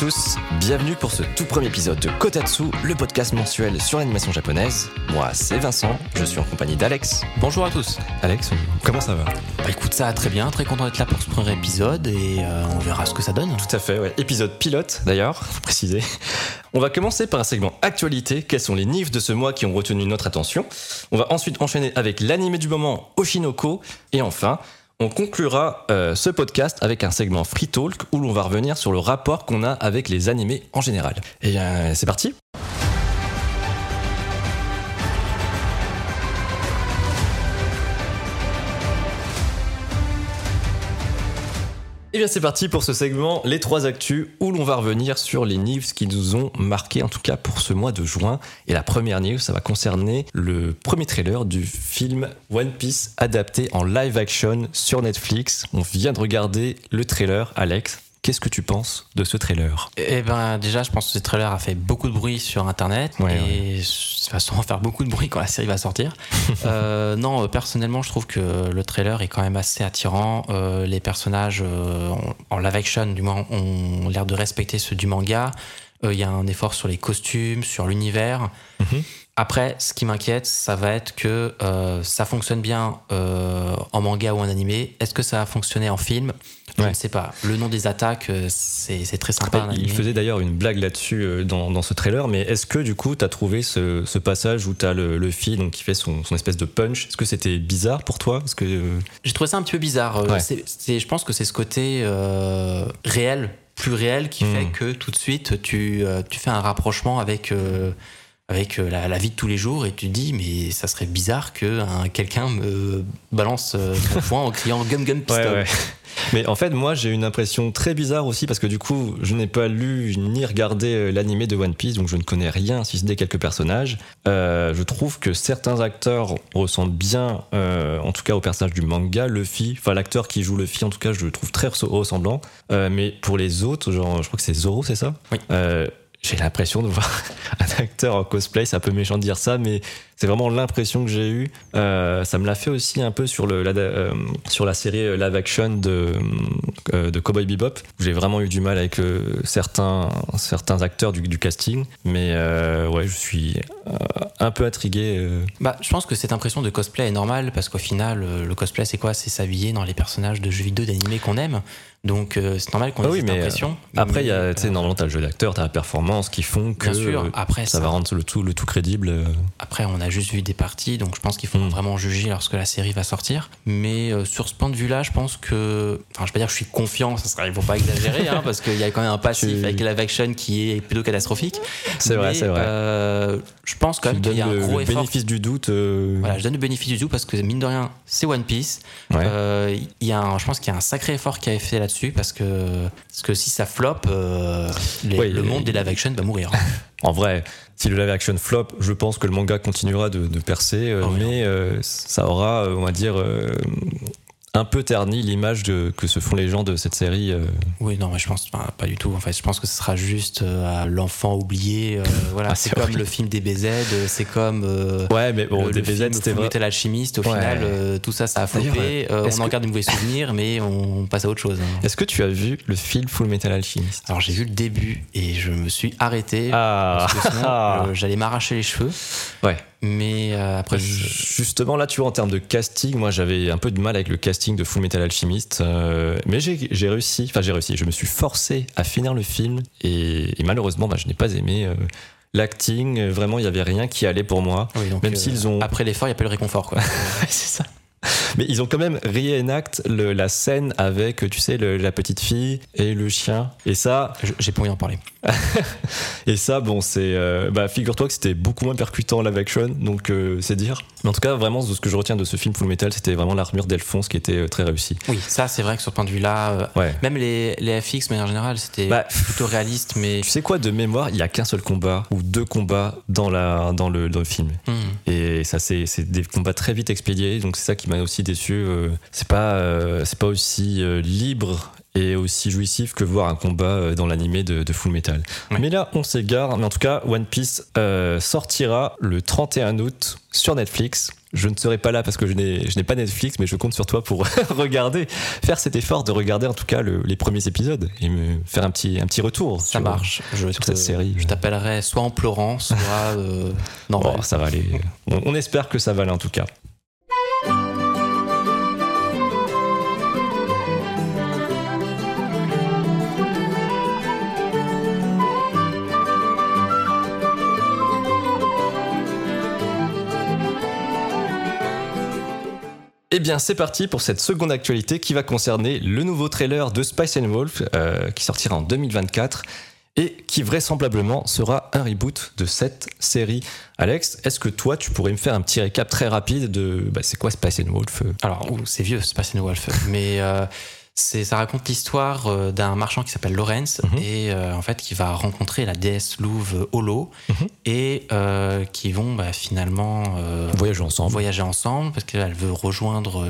tous, bienvenue pour ce tout premier épisode de Kotatsu, le podcast mensuel sur l'animation japonaise. Moi, c'est Vincent, je suis en compagnie d'Alex. Bonjour à tous. Alex, comment ça va? Bah écoute, ça va très bien, très content d'être là pour ce premier épisode et euh, on verra ce que ça donne. Tout à fait, ouais. Épisode pilote d'ailleurs, faut préciser. On va commencer par un segment actualité, quels sont les nifs de ce mois qui ont retenu notre attention? On va ensuite enchaîner avec l'animé du moment Oshinoko et enfin, on conclura euh, ce podcast avec un segment Free Talk où l'on va revenir sur le rapport qu'on a avec les animés en général. Et bien, c'est parti Et bien c'est parti pour ce segment Les trois actus où l'on va revenir sur les news qui nous ont marqué en tout cas pour ce mois de juin. Et la première news ça va concerner le premier trailer du film One Piece adapté en live action sur Netflix. On vient de regarder le trailer Alex. Qu'est-ce que tu penses de ce trailer? Eh ben déjà, je pense que ce trailer a fait beaucoup de bruit sur Internet Ouais, et ça va sûrement faire beaucoup de bruit quand la série va sortir. Euh, non, euh, personnellement, je trouve que le trailer est quand même assez attirant. Euh, les personnages euh, en, en live action, du moins, ont l'air de respecter ceux du manga. Il y a un effort sur les costumes, sur l'univers. Mhm. Après, ce qui m'inquiète, ça va être que ça fonctionne bien en manga ou en animé. Est-ce que ça va fonctionner en film? Je Ouais. ne sais pas. Le nom des attaques, euh, c'est très sympa. Il faisait d'ailleurs une blague là-dessus euh, dans, dans ce trailer, mais est-ce que du coup tu as trouvé ce, ce passage où tu as le, le fil donc, qui fait son, son espèce de punch? Est-ce que c'était bizarre pour toi? Parce que euh, J'ai trouvé ça un petit peu bizarre. Je pense que c'est ce côté euh, réel, plus réel, qui Mm. fait que tout de suite, tu, euh, tu fais un rapprochement avec, avec euh, la, la vie de tous les jours et tu te dis, mais ça serait bizarre que hein, quelqu'un me balance euh, son poing en criant Gum Gum Pistol. Ouais, ouais. Mais en fait, moi, j'ai une impression très bizarre aussi parce que du coup, je n'ai pas lu ni regardé euh, l'animé de One Piece, donc je ne connais rien si ce n'est quelques personnages. Euh, je trouve que certains acteurs ressemblent bien, euh, en tout cas au personnage du manga, Luffy. Enfin, l'acteur qui joue Luffy, en tout cas, je le trouve très res- ressemblant. Euh, mais pour les autres, genre, je crois que c'est Zoro, c'est ça? Oui. J'ai l'impression de voir un acteur en cosplay, c'est un peu méchant dire ça, mais c'est vraiment l'impression que j'ai eue. Euh, ça me l'a fait aussi un peu sur, le, la, euh, sur la série euh, live action de, euh, de Cowboy Bebop, j'ai vraiment eu du mal avec euh, certains, certains acteurs du, du casting. Mais euh, ouais, je suis un peu intrigué. Bah, je pense que cette impression de cosplay est normale parce qu'au final, le cosplay, c'est quoi? C'est s'habiller dans les personnages de jeux vidéo, d'animé qu'on aime. Donc, euh, c'est normal qu'on ait Ah oui, cette mais, euh, impression. Après, il y a, Mais, tu euh, normalement, t'as le jeu d'acteur, t'as la performance qui font que Bien sûr. Après, ça va rendre le tout, le tout crédible. euh. Après, on a juste vu des parties, donc je pense qu'il faut Mm. vraiment juger lorsque la série va sortir. Mais sur ce point de vue-là, je pense que. Enfin, je vais pas dire que je suis confiant, ça serait, il faut pas exagérer, hein, parce qu'il y a quand même un passif Tu- avec la action qui est plutôt catastrophique. C'est vrai, c'est vrai. je pense quand Tu même qu'il y a un gros le effort. bénéfice du doute. Voilà, je donne le bénéfice du doute parce que mine de rien, c'est One Piece. ouais. Il y a un- je pense qu'il y a un sacré effort qui a été fait là-dessus parce que, parce que si ça flop, euh, les- Ouais, le monde des live action va mourir. En vrai, si le live action flop, je pense que le manga continuera de, de percer, euh, Oh, oui, mais euh, ça aura, on va dire, euh, un peu terni l'image que se font les gens de cette série. euh. Oui, non, mais je pense pas, pas du tout. En fait, je pense que ce sera juste euh, à l'enfant oublié. euh, voilà, Ah, c'est comme le film DBZ, euh, c'est comme euh, Ouais, mais bon, le, DBZ, c'était vrai. Metal Alchimiste. Au Ouais. final, tout ça, ça a est-ce on en que- garde de mauvais souvenirs, mais on passe à autre chose. hein. Est-ce que tu as vu le film Full Metal Alchemist? Alors, j'ai vu le début et je me suis arrêté. Ah, Parce que sinon, j'allais m'arracher les cheveux. ouais. Mais euh, après, Justement, là, tu vois, en termes de casting, moi, j'avais un peu de mal avec le casting de Full Metal Alchemist, euh, mais j'ai j'ai réussi, enfin, j'ai réussi, je me suis forcé à finir le film, et, et malheureusement, bah, je n'ai pas aimé euh, l'acting, euh, vraiment, il n'y avait rien qui allait pour moi. oui, donc, Même euh, s'ils ont- Après l'effort, il n'y a pas le réconfort. Quoi. c'est ça. Mais ils ont quand même réenacte le- la scène avec, tu sais, le- la petite fille et le chien. Et ça, J'ai pas envie d'en parler. et ça, bon, c'est, euh, bah, figure-toi que c'était beaucoup moins percutant en live action, donc euh, c'est dire. Mais en tout cas, vraiment, ce que je retiens de ce film Full Metal, c'était vraiment l'armure d'Elphonse qui était euh, très réussie. Oui, ça, c'est vrai que sur ce point de vue-là, euh, Ouais. même les, les FX, de manière générale, c'était Bah, plutôt réaliste, mais. Tu sais quoi, de mémoire, il y a qu'un seul combat ou deux combats dans la dans le, dans le film. Hmm. Et ça, c'est c'est des combats très vite expédiés, donc c'est ça qui m'a aussi déçu. euh, c'est pas, euh, c'est pas aussi euh, libre et aussi jouissif que voir un combat dans l'animé de, de, Full Metal. Ouais. Mais là, on s'égare. Mais en tout cas, One Piece euh, sortira le 31 août sur Netflix. Je ne serai pas là parce que je n'ai pas Netflix, mais je compte sur toi pour regarder, faire cet effort de regarder en tout cas le- les premiers épisodes et me faire un petit, un petit retour. Ça sur- marche. Je sur te- cette série. Je t'appellerai soit en pleurant, soit euh, Bon, normal. ça va aller. On, on espère que ça va aller en tout cas. Eh bien, c'est parti pour cette seconde actualité qui va concerner le nouveau trailer de Spice and Wolf euh, qui sortira en 2024 et qui vraisemblablement sera un reboot de cette série. Alex, est-ce que toi, tu pourrais me faire un petit récap très rapide de bah, c'est quoi Spice and Wolf? Alors, c'est vieux, pas une Wolf, mais euh, ça raconte l'histoire euh, d'un marchand qui s'appelle Lorenz Mhm. et euh, en fait qui va rencontrer la déesse louve Holo Mhm. et euh, qui vont bah, finalement euh, Voyager ensemble. voyager ensemble parce qu'elle veut rejoindre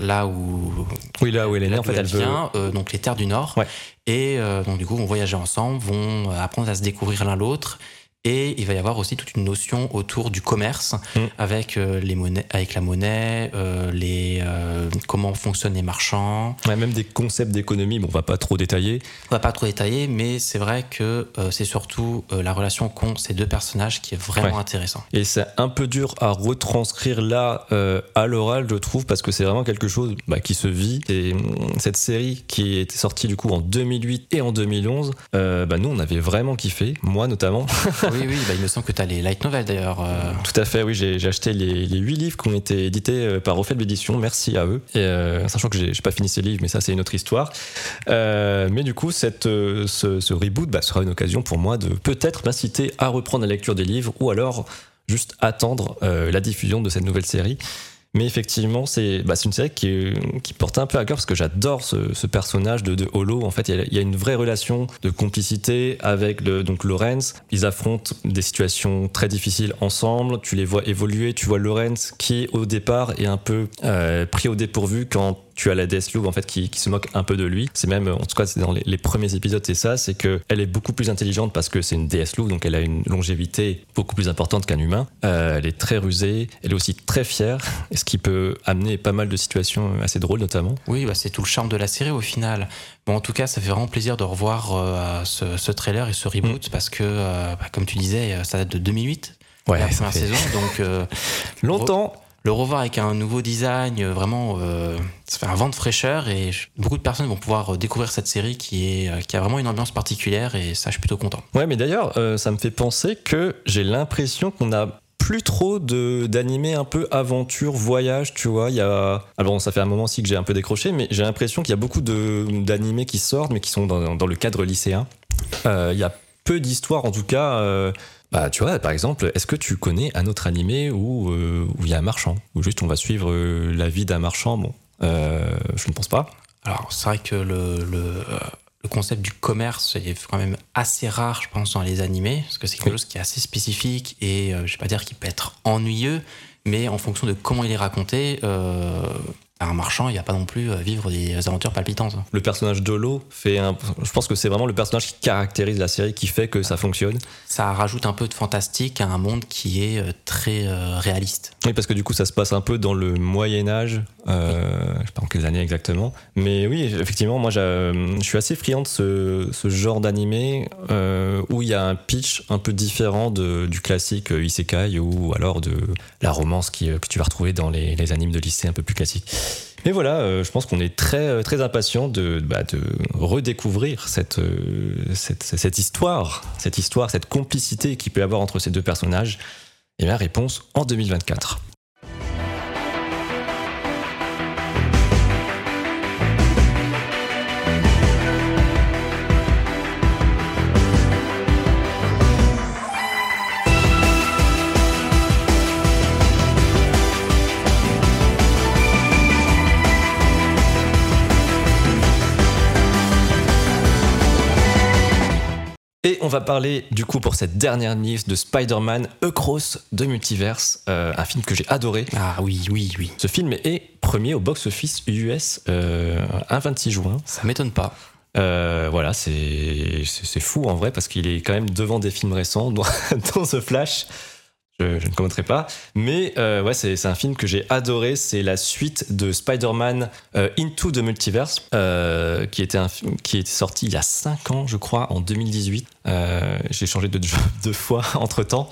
là où Oui, là où elle est née, en fait, elle vient, donc les terres du Nord. Ouais. Et donc du coup, vont voyager ensemble, vont apprendre à se découvrir l'un l'autre. Et il va y avoir aussi toute une notion autour du commerce Mm. avec euh, les monnaies, avec la monnaie, euh, les euh, comment fonctionnent les marchands. Ouais, même des concepts d'économie, bon, on va pas trop détailler. On va pas trop détailler, mais c'est vrai que c'est surtout la relation qu'ont ces deux personnages qui est vraiment Ouais. intéressant. Et c'est un peu dur à retranscrire là à l'oral, je trouve, parce que c'est vraiment quelque chose bah, qui se vit. Et hum, cette série qui était sortie du coup en 2008 et en 2011, euh, bah, nous on avait vraiment kiffé, moi notamment. oui, oui, bah, il me semble que tu as les light novels d'ailleurs. euh, Tout à fait, oui, j'ai acheté les, les 8 livres qui ont été édités euh, par Refait Édition, merci à eux. Et euh, sachant que j'ai pas fini ces livres, mais ça c'est une autre histoire. Euh, mais du coup, cette, ce, ce reboot bah, sera une occasion pour moi de peut-être m'inciter à reprendre la lecture des livres ou alors juste attendre la diffusion de cette nouvelle série. Mais effectivement, c'est bah, une série qui, qui porte un peu à cœur parce que j'adore ce, ce personnage de, de Holo. En fait, il y, y a une vraie relation de complicité avec le, donc Lorenz. Ils affrontent des situations très difficiles ensemble. Tu les vois évoluer. Tu vois Lorenz qui, au départ, est un peu euh, pris au dépourvu quand tu as la Louve en fait qui, qui se moque un peu de lui. C'est même, en tout cas, c'est dans les, les premiers épisodes, c'est ça, c'est que elle est beaucoup plus intelligente parce que c'est une Louve, donc elle a une longévité beaucoup plus importante qu'un humain. Euh, elle est très rusée, elle est aussi très fière, ce qui peut amener pas mal de situations assez drôles notamment. Oui, bah, c'est tout le charme de la série au final. Bon, en tout cas, ça fait vraiment plaisir de revoir euh, ce, ce trailer et ce reboot parce que, euh, bah, comme tu disais, ça date de 2008, Ouais, la première fait saison. Donc, longtemps. Le revoir avec un nouveau design, euh, vraiment, euh, ça fait un vent de fraîcheur et beaucoup de personnes vont pouvoir euh, découvrir cette série qui, a vraiment une ambiance particulière et ça, je suis plutôt content. Ouais, mais d'ailleurs, ça me fait penser que j'ai l'impression qu'on a plus trop de d'animés un peu aventure voyage tu vois y a alors bon, ça fait un moment aussi que j'ai un peu décroché mais j'ai l'impression qu'il y a beaucoup de d'animés qui sortent mais qui sont dans, le cadre lycéen il y a peu d'histoires en tout cas bah tu vois par exemple est-ce que tu connais un autre animé où euh, où il y a un marchand où juste on va suivre euh, la vie d'un marchand? Bon euh, je ne pense pas Alors, c'est vrai que le, le, le concept du commerce est quand même assez rare, je pense, dans les animés, parce que c'est quelque Oui. chose qui est assez spécifique et je vais pas dire qu'il peut être ennuyeux, mais en fonction de comment il est raconté, un marchand, il va pas non plus euh, vivre des aventures palpitantes. le personnage d'Olo fait un je pense que c'est vraiment le personnage qui caractérise la série qui fait que ça fonctionne Ça rajoute un peu de fantastique à un monde qui est euh, très euh, réaliste. Oui, parce que du coup, ça se passe un peu dans le Moyen Âge, euh, je sais pas en quelles années exactement. Mais oui, effectivement, moi, je suis assez friand de ce, ce genre d'animé euh, où il y a un pitch un peu différent de, du classique isekai ou alors de la romance qui, que tu vas retrouver dans les, les animes de lycée un peu plus classiques. Mais voilà, euh, je pense qu'on est très très impatient de, bah, redécouvrir cette, euh, cette, histoire, cette histoire, cette complicité qu'il peut y avoir entre ces deux personnages. Et bien, réponse en 2024. On va parler du coup pour cette dernière news de Spider-Man Across de Multiverse, euh, un film que j'ai adoré. Ah oui, oui, oui. Ce film est premier au box-office US euh, un 26 juin. Ça m'étonne pas. Euh, voilà, c'est c'est fou en vrai parce qu'il est quand même devant des films récents, dont, dont The Flash. Je, ne commenterai pas, mais euh, ouais, c'est un film que j'ai adoré. C'est la suite de Spider-Man euh, Into the Multiverse, euh, qui était un film qui est sorti il y a 5 ans, je crois, en 2018. Euh, j'ai changé de job deux fois entre temps.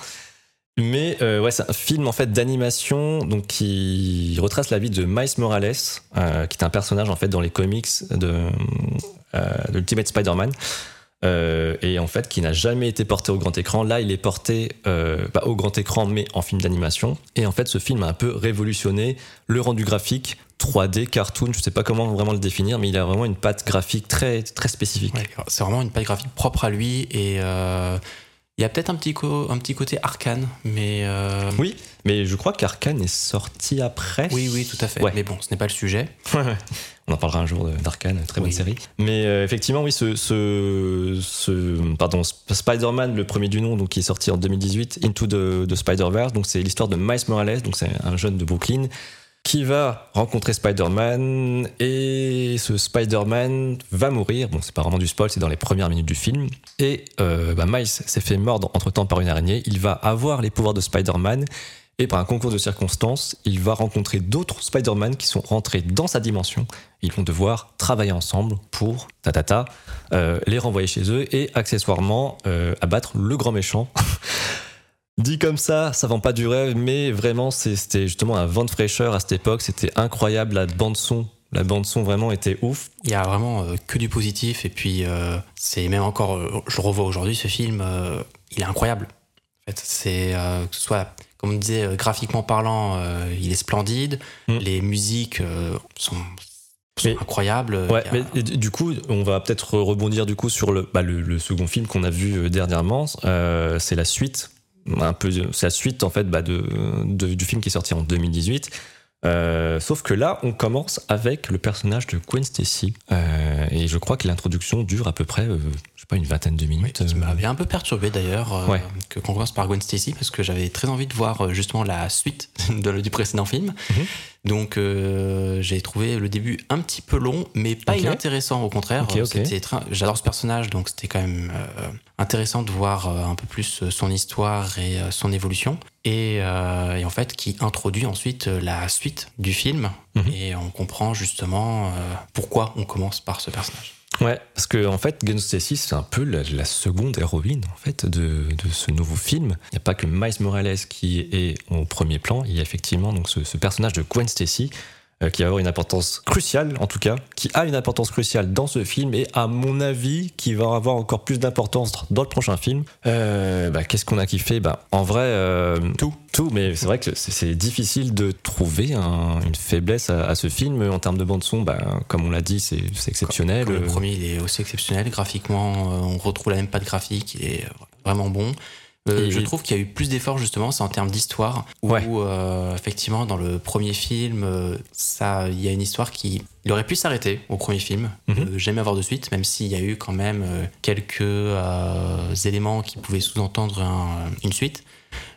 Mais ouais, c'est un film en fait d'animation donc qui retrace la vie de Miles Morales, qui est un personnage en fait dans les comics de, de Ultimate Spider-Man. Euh, et en fait qui n'a jamais été porté au grand écran. Là, il est porté euh, pas au grand écran, mais en film d'animation. Et en fait, ce film a un peu révolutionné le rendu graphique 3D, cartoon. Je sais pas comment vraiment le définir, mais il a vraiment une patte graphique très très spécifique. C'est vraiment une patte graphique propre à lui et euh, il y a peut-être un petit un petit côté arcane, mais euh, Oui, mais je crois qu'Arkane est sorti après. oui, oui, tout à fait. Ouais. Mais bon, ce n'est pas le sujet. On en parlera un jour d'Arkane, très bonne Oui. série. Mais euh, effectivement, oui, ce, ce, ce- pardon, Sp- Spider-Man, le premier du nom, donc qui est sorti en 2018, Into the, the Spider-Verse. Donc c'est l'histoire de Miles Morales, donc c'est un jeune de Brooklyn qui va rencontrer Spider-Man et ce Spider-Man va mourir. Bon, c'est pas vraiment du spoil, c'est dans les premières minutes du film. Et euh, bah, Miles s'est fait mordre entre temps par une araignée. Il va avoir les pouvoirs de Spider-Man et par un concours de circonstances, il va rencontrer d'autres Spider-Man qui sont rentrés dans sa dimension. Ils vont devoir travailler ensemble pour, ta ta ta, euh, les renvoyer chez eux et accessoirement euh, abattre le grand méchant. Dit comme ça, ça vend pas du rêve, mais vraiment, c'était justement un vent de fraîcheur à cette époque. C'était incroyable, la bande son. La bande son vraiment était ouf. Il y a vraiment euh, que du positif et puis euh, c'est même encore, euh, je revois aujourd'hui ce film, il est incroyable. En fait, c'est que ce soit comme on disait graphiquement parlant, il est splendide. Mm. Les musiques sont, Mais- incroyables. Ouais, a- mais du coup, on va peut-être rebondir du coup sur le, bah, le, le second film qu'on a vu dernièrement. Euh, c'est la suite, un peu, la suite en fait bah, de, de- du film qui est sorti en 2018. Euh, sauf que là, on commence avec le personnage de Gwen Stacy, Euh, et je crois que l'introduction dure à peu près, euh, je sais pas, une vingtaine de Oui, minutes. qui Euh, m'avait un peu perturbé d'ailleurs Ouais. que qu'on commence par Gwen Stacy parce que j'avais très envie de voir justement la suite de- du précédent film. Mhm. Donc euh, j'ai trouvé le début un petit peu long, mais pas Ok. inintéressant au contraire. J'adore ce personnage, donc c'était quand même euh, intéressant de voir euh, un peu plus son histoire et son évolution. Et, et en fait, qui introduit ensuite la suite du film. Mhm. Et on comprend justement pourquoi on commence par ce personnage. Ouais, parce que en fait, Gwen Stacy, c'est un peu la, la seconde héroïne en fait de, de ce nouveau film. Il n'y a pas que Miles Morales qui est au premier plan. Il y a effectivement donc ce, ce personnage de Gwen Stacy qui va avoir une importance cruciale, en tout cas, qui a une importance cruciale dans ce film et à mon avis qui va avoir encore plus d'importance dans le prochain film. Euh, bah, Qu'est-ce qu'on a kiffé? Bah, En vrai, euh, Tout. tout, mais c'est vrai que c'est- difficile de trouver un- une faiblesse à, à ce film en termes de bande son. Bah, comme on l'a dit, c'est exceptionnel. Comme le Euh, premier, il est aussi exceptionnel. Graphiquement, euh, on retrouve la même patte graphique. Il est vraiment bon. Euh, je trouve qu'il y a eu plus d'efforts justement, c'est en termes d'histoire. Où Ouais. euh, effectivement, dans le premier film, euh, ça, il y a une histoire qui, il aurait pu s'arrêter au premier film, euh, jamais avoir de suite, même s'il y a eu quand même quelques éléments qui pouvaient sous-entendre un- une suite.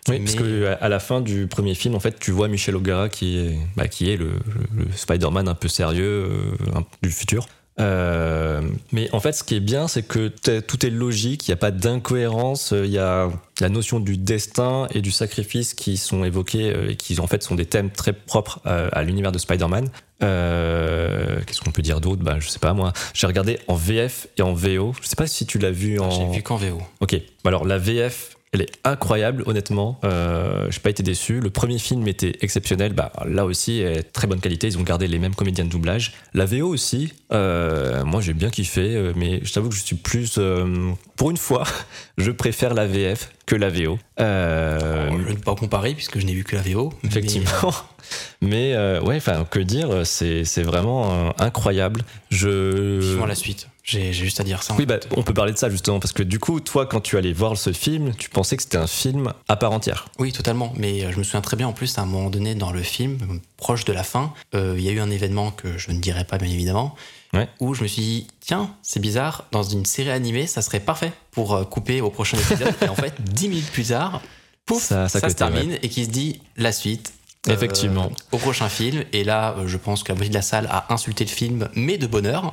Oui, parce que à- la fin du premier film, en fait, tu vois Michel O'Gara qui est, bah, qui est le, le- le Spider-Man un peu sérieux euh, du futur. Euh, mais en fait, ce qui est bien, c'est que tout est logique, il n'y a pas d'incohérence, euh, il y a la notion du destin et du sacrifice qui sont évoqués euh, et qui en fait sont des thèmes très propres à, à l'univers de Spider-Man. Euh, Qu'est-ce qu'on peut dire d'autre? Bah, Je sais pas moi. J'ai regardé en VF et en VO. Je sais pas si tu l'as vu en. J'ai vu qu'en VO. Ok, alors la VF, elle est incroyable, honnêtement. Euh, j'ai pas été déçu. Le premier film était exceptionnel. Bah, là aussi, est très bonne qualité. Ils ont gardé les mêmes comédiens de doublage. La VO aussi, euh, moi j'ai bien kiffé, euh, mais je t'avoue que je suis plus. euh, pour une fois, je préfère la VF que la VO. Euh, je ne peux pas comparer puisque je n'ai vu que la VO. Effectivement. Mais euh, ouais, enfin, que dire, c'est c'est vraiment euh, incroyable. Je. Vivement la suite. J'ai juste à dire ça. Oui, bah, on peut parler de ça justement, parce que du coup, toi, quand tu allais voir ce film, tu pensais que c'était un film à part entière. Oui, totalement. Mais euh, je me souviens très bien, en plus, à un moment donné dans le film, proche de la fin, euh, il y a eu un événement que je ne dirai pas, bien évidemment, Ouais. où je me suis dit, tiens, c'est bizarre, dans une série animée, ça serait parfait pour euh, couper au prochain épisode. et en fait, dix minutes plus tard, pouf, Ça- ça, ça se termine et qui se dit la suite. euh, Effectivement. au prochain film. Et là, je pense que la moitié de la salle a insulté le film, mais de bonheur.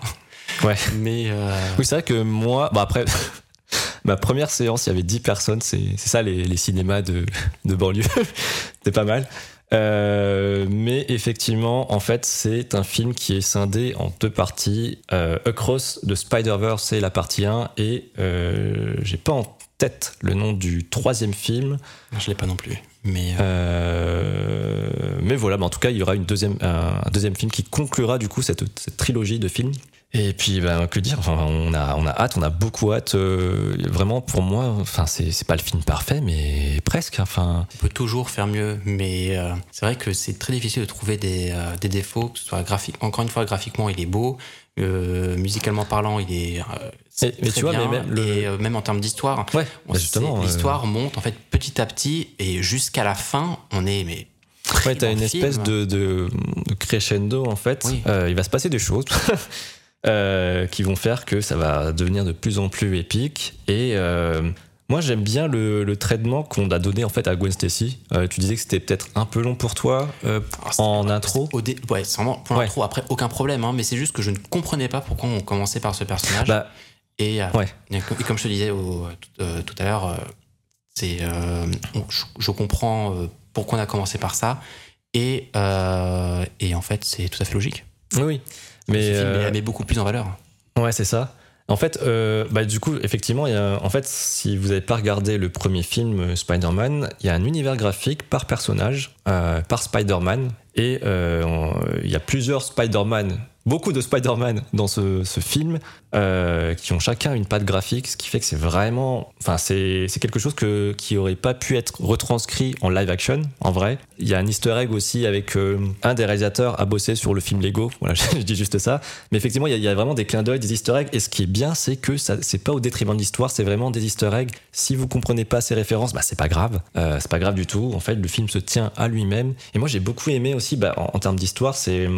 Ouais. Mais euh, Oui, c'est vrai que moi, bon après, ma première séance, il y avait 10 personnes, c'est ça les, les cinémas de, de banlieue, c'était pas mal. Euh, mais effectivement, en fait, c'est un film qui est scindé en deux parties. Euh, Across the Spider-Verse, c'est la partie 1, et euh, j'ai pas en tête le nom du troisième film. je l'ai pas non plus. Mais euh, Euh, mais voilà, mais en tout cas, il y aura une deuxième, un, deuxième film qui conclura du coup cette, cette trilogie de films. Et puis, ben, que dire enfin, on, a, on a hâte, on a beaucoup hâte. euh, vraiment, pour moi, enfin, c'est c'est pas le film parfait, mais presque. Enfin, on peut toujours faire mieux. Mais euh, c'est vrai que c'est très difficile de trouver des, des défauts, que ce soit graphique. Encore une fois, graphiquement, il est beau. Euh, musicalement parlant, il est. euh, c'est mais très tu vois, bien. mais même le- Et euh, même en termes d'histoire, ouais, bah, euh, l'histoire monte en fait petit à petit et jusqu'à la fin, on est mais ouais, t'as une espèce de, de- de crescendo en fait. Oui. Euh, il va se passer des choses. euh, qui vont faire que ça va devenir de plus en plus épique. Et euh, moi, j'aime bien le, le traitement qu'on a donné en fait à Gwen Stacy. Euh, tu disais que c'était peut-être un peu long pour toi euh, c'était- en intro. Au dé- ouais, vraiment pour Ouais. l'intro. Après, aucun problème, hein, mais c'est juste que je ne comprenais pas pourquoi on commençait par ce personnage. Bah, et, euh, ouais. et comme- je te disais au- tout, à l'heure, c'est, je, je comprends pourquoi on a commencé par ça. Et, et en fait, c'est tout à fait logique. Oui, Mais met beaucoup plus en valeur. ouais, c'est ça. En fait, euh, bah, du coup, effectivement, y a, en fait, si vous n'avez pas regardé le premier film euh, Spider-Man, il y a un univers graphique par personnage, euh, par Spider-Man, et il y a plusieurs Spider-Man, beaucoup de Spider-Man dans ce, film, euh, qui ont chacun une patte graphique, ce qui fait que c'est vraiment, enfin, c'est quelque chose que, qui aurait pas pu être retranscrit en live action, en vrai. Il y a un Easter egg aussi avec euh, un des réalisateurs a bossé sur le film Lego. Voilà, je dis juste ça. Mais effectivement, il y a, vraiment des clins d'œil, des Easter eggs. Et ce qui est bien, c'est que ça, c'est pas au détriment de l'histoire, c'est vraiment des Easter eggs. Si vous comprenez pas ces références, bah, c'est pas grave. Euh, c'est pas grave du tout. En fait, le film se tient à lui-même. Et moi, j'ai beaucoup aimé aussi, bah, en, termes d'histoire, c'est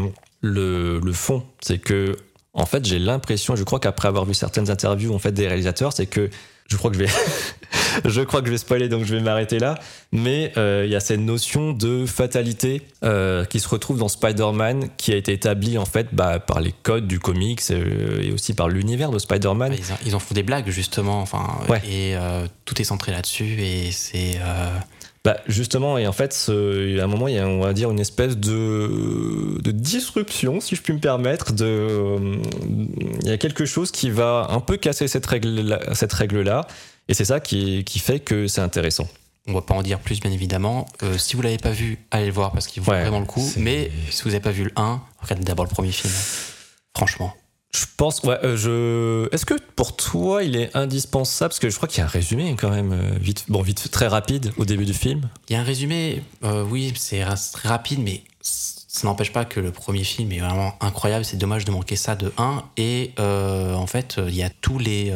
le, le fond. C'est que, en fait, j'ai l'impression, je crois qu'après avoir vu certaines interviews en fait, des réalisateurs, c'est que je crois que je vais, je crois que je vais spoiler, donc je vais m'arrêter là. Mais euh, il y a cette notion de fatalité euh, qui se retrouve dans Spider-Man, qui a été établie en fait bah, par les codes du comics euh, et aussi par l'univers de Spider-Man. Ils, en- ils en font des blagues, justement. Enfin, Ouais. Et tout est centré là-dessus. Et c'est. Bah justement, et en fait, ce- à un moment, il y a, on va dire, une espèce de, de disruption, si je puis me permettre. De, euh, il y a quelque chose qui va un peu casser cette règle-là, cette règle-là, et c'est ça qui, qui fait que c'est intéressant. On va pas en dire plus, bien évidemment. Euh, si vous l'avez pas vu, allez le voir parce qu'il vaut Ouais, vraiment le coup. Mais si vous n'avez pas vu le 1, regardez d'abord le premier film. Franchement. Je pense, ouais, euh, je. Est-ce que pour toi, il est indispensable Parce que je crois qu'il y a un résumé quand même, euh, vite, bon, vite, très rapide au début du film. Il y a un résumé, euh, oui, c'est très rapide, mais ça n'empêche pas que le premier film est vraiment incroyable. C'est dommage de manquer ça de 1. Et en fait, il y a tous les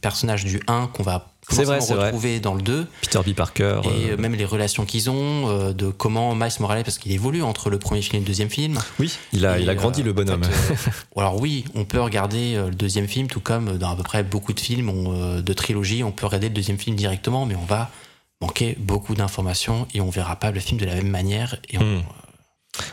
personnages du 1 qu'on va C'est vrai, c'est vrai. retrouver dans le 2. Peter B. Parker. Et euh, euh, même les relations qu'ils ont, euh, de comment Miles Morales, parce qu'il évolue entre le premier film et le deuxième film. oui, il a, Et, il a grandi le bonhomme. en fait, alors oui, on peut regarder le deuxième film, tout comme dans à peu près beaucoup de films on, de trilogie, on peut regarder le deuxième film directement, mais on va manquer beaucoup d'informations et on verra pas le film de la même manière. Et on- Hmm.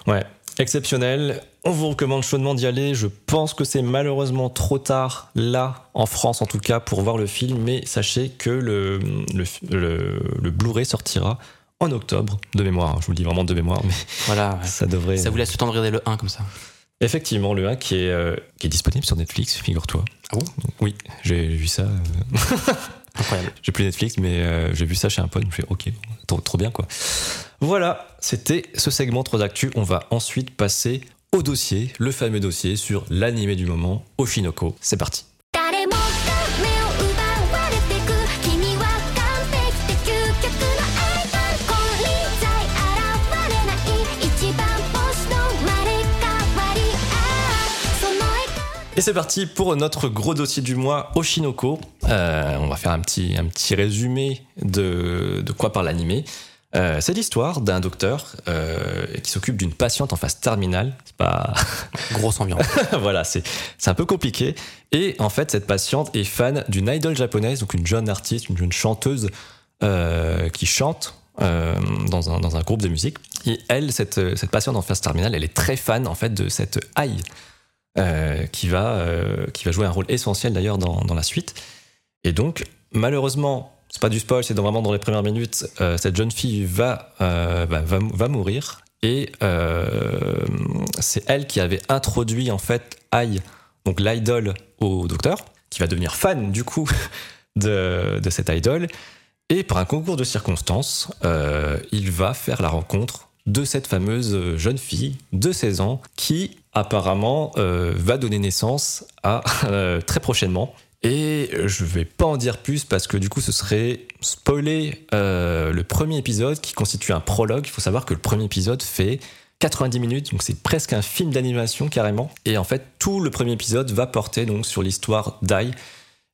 Ouais, exceptionnel. On vous recommande chaudement d'y aller. Je pense que c'est malheureusement trop tard, là, en France en tout cas, pour voir le film. Mais sachez que le, le, le- le Blu-ray sortira en octobre, de mémoire. Je vous le dis vraiment de mémoire, mais Voilà, ouais. ça devrait. ça vous laisse le temps de regarder le 1 comme ça. Effectivement, le 1 qui est, euh, qui est disponible sur Netflix, figure-toi. Ah bon? Oui, j'ai vu ça. euh, Incroyable. J'ai plus Netflix, mais euh, j'ai vu ça chez un pote. Je me suis dit, ok, trop, trop bien quoi. Voilà, c'était ce segment 3 actus. On va ensuite passer au dossier, le fameux dossier sur l'animé du moment, Oshinoko. C'est parti. Et c'est parti pour notre gros dossier du mois, Oshinoko. Euh, on va faire un petit, un petit résumé de, de quoi parle l'animé. Euh, c'est l'histoire d'un docteur euh, qui s'occupe d'une patiente en phase terminale. C'est pas Grosse ambiance. voilà, c'est un peu compliqué. Et en fait, cette patiente est fan d'une idole japonaise, donc une jeune artiste, une jeune chanteuse euh, qui chante dans, un, dans un groupe de musique. Et elle, cette, cette patiente en phase terminale, elle est très fan en fait de cette Ai qui va qui va jouer un rôle essentiel d'ailleurs dans, dans la suite. Et donc, malheureusement, c'est pas du spoil, c'est vraiment dans les premières minutes, euh, cette jeune fille va, euh, va, va, mourir. Et euh, c'est elle qui avait introduit en fait Ai, donc l'idole, au docteur, qui va devenir fan du coup de, de cette idole. Et par un concours de circonstances, il va faire la rencontre de cette fameuse jeune fille de 16 ans qui apparemment va donner naissance à très prochainement. Et je vais pas en dire plus parce que du coup ce serait spoiler euh, le premier épisode qui constitue un prologue. Il faut savoir que le premier épisode fait 90 minutes, donc c'est presque un film d'animation carrément. Et en fait tout le premier épisode va porter donc sur l'histoire d'Ai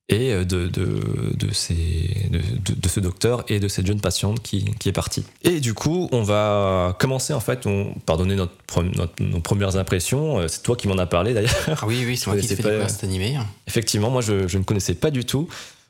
et euh, de, de, de, ces, de, ce docteur et de cette jeune patiente qui, qui est partie. Et du coup, on va commencer en fait, on, pardonnez notre, pre- notre- nos premières impressions, euh, c'est toi qui m'en as parlé d'ailleurs. Ah oui, oui, c'est moi qui t'ai fait pas, découvrir euh, cet animé. Effectivement, moi je, je ne connaissais pas du tout.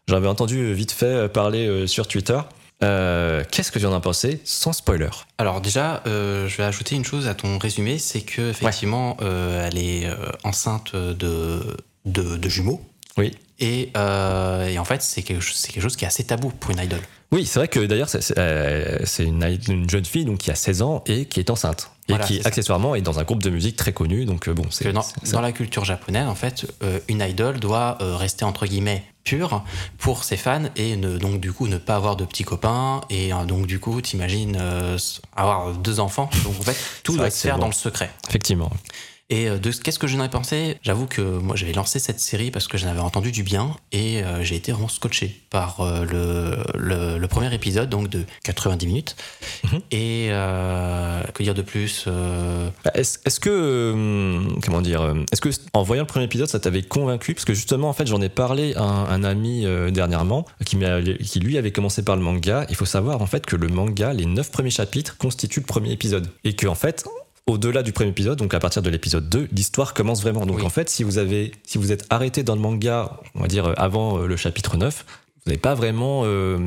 J'avais entendu vite fait euh, parler euh, sur Twitter. Euh, Qu'est-ce que tu en as pensé sans spoiler? Alors déjà, euh, je vais ajouter une chose à ton résumé, c'est que effectivement, euh, elle est euh, enceinte de, de, de jumeaux. Oui. Et, euh, et en fait, c'est quelque, chose- c'est quelque chose qui est assez tabou pour une idole. Oui, c'est vrai que d'ailleurs c'est- euh, une, une jeune fille donc, qui a 16 ans et qui est enceinte. Et Voilà, qui ça. accessoirement est dans un groupe de musique très connu. Donc euh, bon, c'est dans, la culture japonaise, en fait, euh, une idole doit rester entre guillemets pure pour ses fans et ne, donc du coup ne pas avoir de petits copains et donc du coup t'imagines avoir deux enfants. Donc en fait tout doit se faire bon. dans le secret. effectivement. Et euh, de qu'est-ce que j'en ai pensé? J'avoue que moi j'avais lancé cette série parce que j'en avais entendu du bien et euh, j'ai été vraiment scotché par euh, le, le, le premier épisode donc de 90 minutes. Mhm. Et euh, que dire de plus Bah, Est-ce que euh, comment dire euh, Est-ce que en voyant le premier épisode, ça t'avait convaincu? Parce que justement, en fait, j'en ai parlé à un, un ami dernièrement qui, lui avait commencé par le manga. Il faut savoir en fait que le manga, les neuf premiers chapitres constituent le premier épisode et que en fait. Au-delà du premier épisode, donc à partir de l'épisode 2, l'histoire commence vraiment. Donc Oui. en fait, si vous avez, si vous êtes arrêté dans le manga, on va dire euh, avant euh, le chapitre 9, vous n'avez pas vraiment, euh,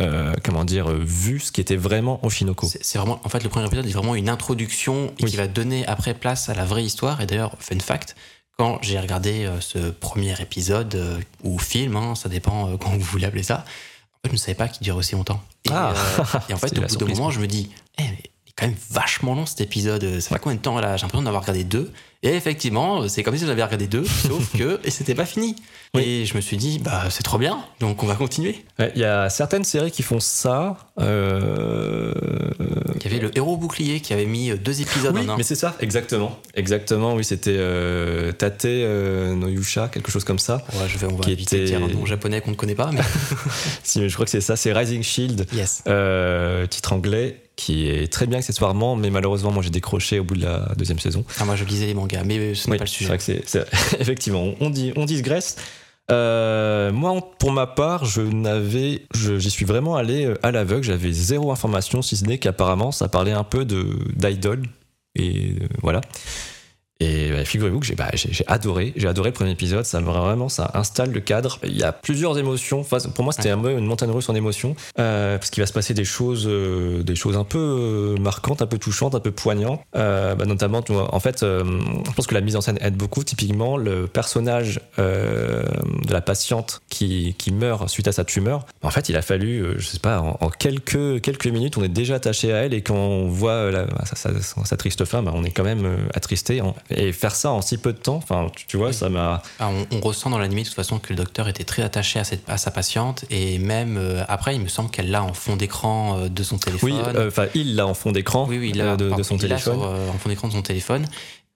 euh, comment dire, vu ce qui était vraiment Oshinoko. C'est vraiment, en fait, le premier épisode est vraiment une introduction et Oui. qui va donner après place à la vraie histoire. Et d'ailleurs, fun fact, quand j'ai regardé ce premier épisode ou film, hein, ça dépend comment vous voulez appeler ça, je ne savais pas qu'il durait aussi longtemps. Et, Ah. euh, et en fait, au bout d'un moment, je me dis, eh, quand même vachement long cet épisode. Ça fait combien de temps là? J'ai l'impression d'avoir regardé deux. Et effectivement, c'est comme si j'avais regardé deux, sauf que et c'était pas fini. Oui. Et je me suis dit, bah c'est trop bien, donc on va continuer. Ouais, Il y a certaines séries qui font ça. euh, Il y avait le héros bouclier qui avait mis euh, deux épisodes Oui, en un. mais c'est ça, exactement. Exactement, oui, c'était euh, Tate euh, no Yusha, quelque chose comme ça. Ouais, je vais, on va Qui éviter de était- dire un nom japonais qu'on ne connaît pas, mais Si, mais je crois que c'est ça, c'est Rising Shield, yes. titre anglais, qui est très bien accessoirement, mais malheureusement, moi j'ai décroché au bout de la deuxième saison. Ah, moi, je lisais les mangas, mais ce n'est Oui, pas le c'est sujet. vrai que c'est, c'est- effectivement, on, dit, on digresse. Euh, moi, pour ma part, je n'avais, j'y suis vraiment allé euh, à l'aveugle. J'avais zéro information, si ce n'est qu'apparemment, ça parlait un peu de d'idol et euh, voilà. Et bah, figurez-vous que j'ai, bah, j'ai, adoré, j'ai adoré le premier épisode. Ça me- vraiment, ça installe le cadre. Il y a plusieurs émotions. Enfin, pour moi, c'était un peu une montagne russe en émotions, euh, parce qu'il va se passer des choses, euh, des choses un peu euh, marquantes, un peu touchantes, un peu poignantes. Euh, bah, notamment, en fait, je pense que la mise en scène aide beaucoup. Typiquement, le personnage de la patiente qui, qui meurt suite à sa tumeur. En fait, il a fallu, je sais pas, en, en quelques quelques minutes, on est déjà attaché à elle et quand on voit la- sa, sa- sa triste fin, on est quand même attristé. En- Et faire ça en si peu de temps, enfin, tu, tu vois, Oui. ça m'a. Ah, on, on ressent dans l'anime de toute façon que le docteur était très attaché à, cette, à sa patiente, et même euh, après, il me semble qu'elle l'a en fond d'écran euh, de son téléphone. Oui, euh, enfin, il l'a en fond d'écran oui, oui, de, de pardon, son il l'a téléphone. sur, en fond d'écran de son téléphone.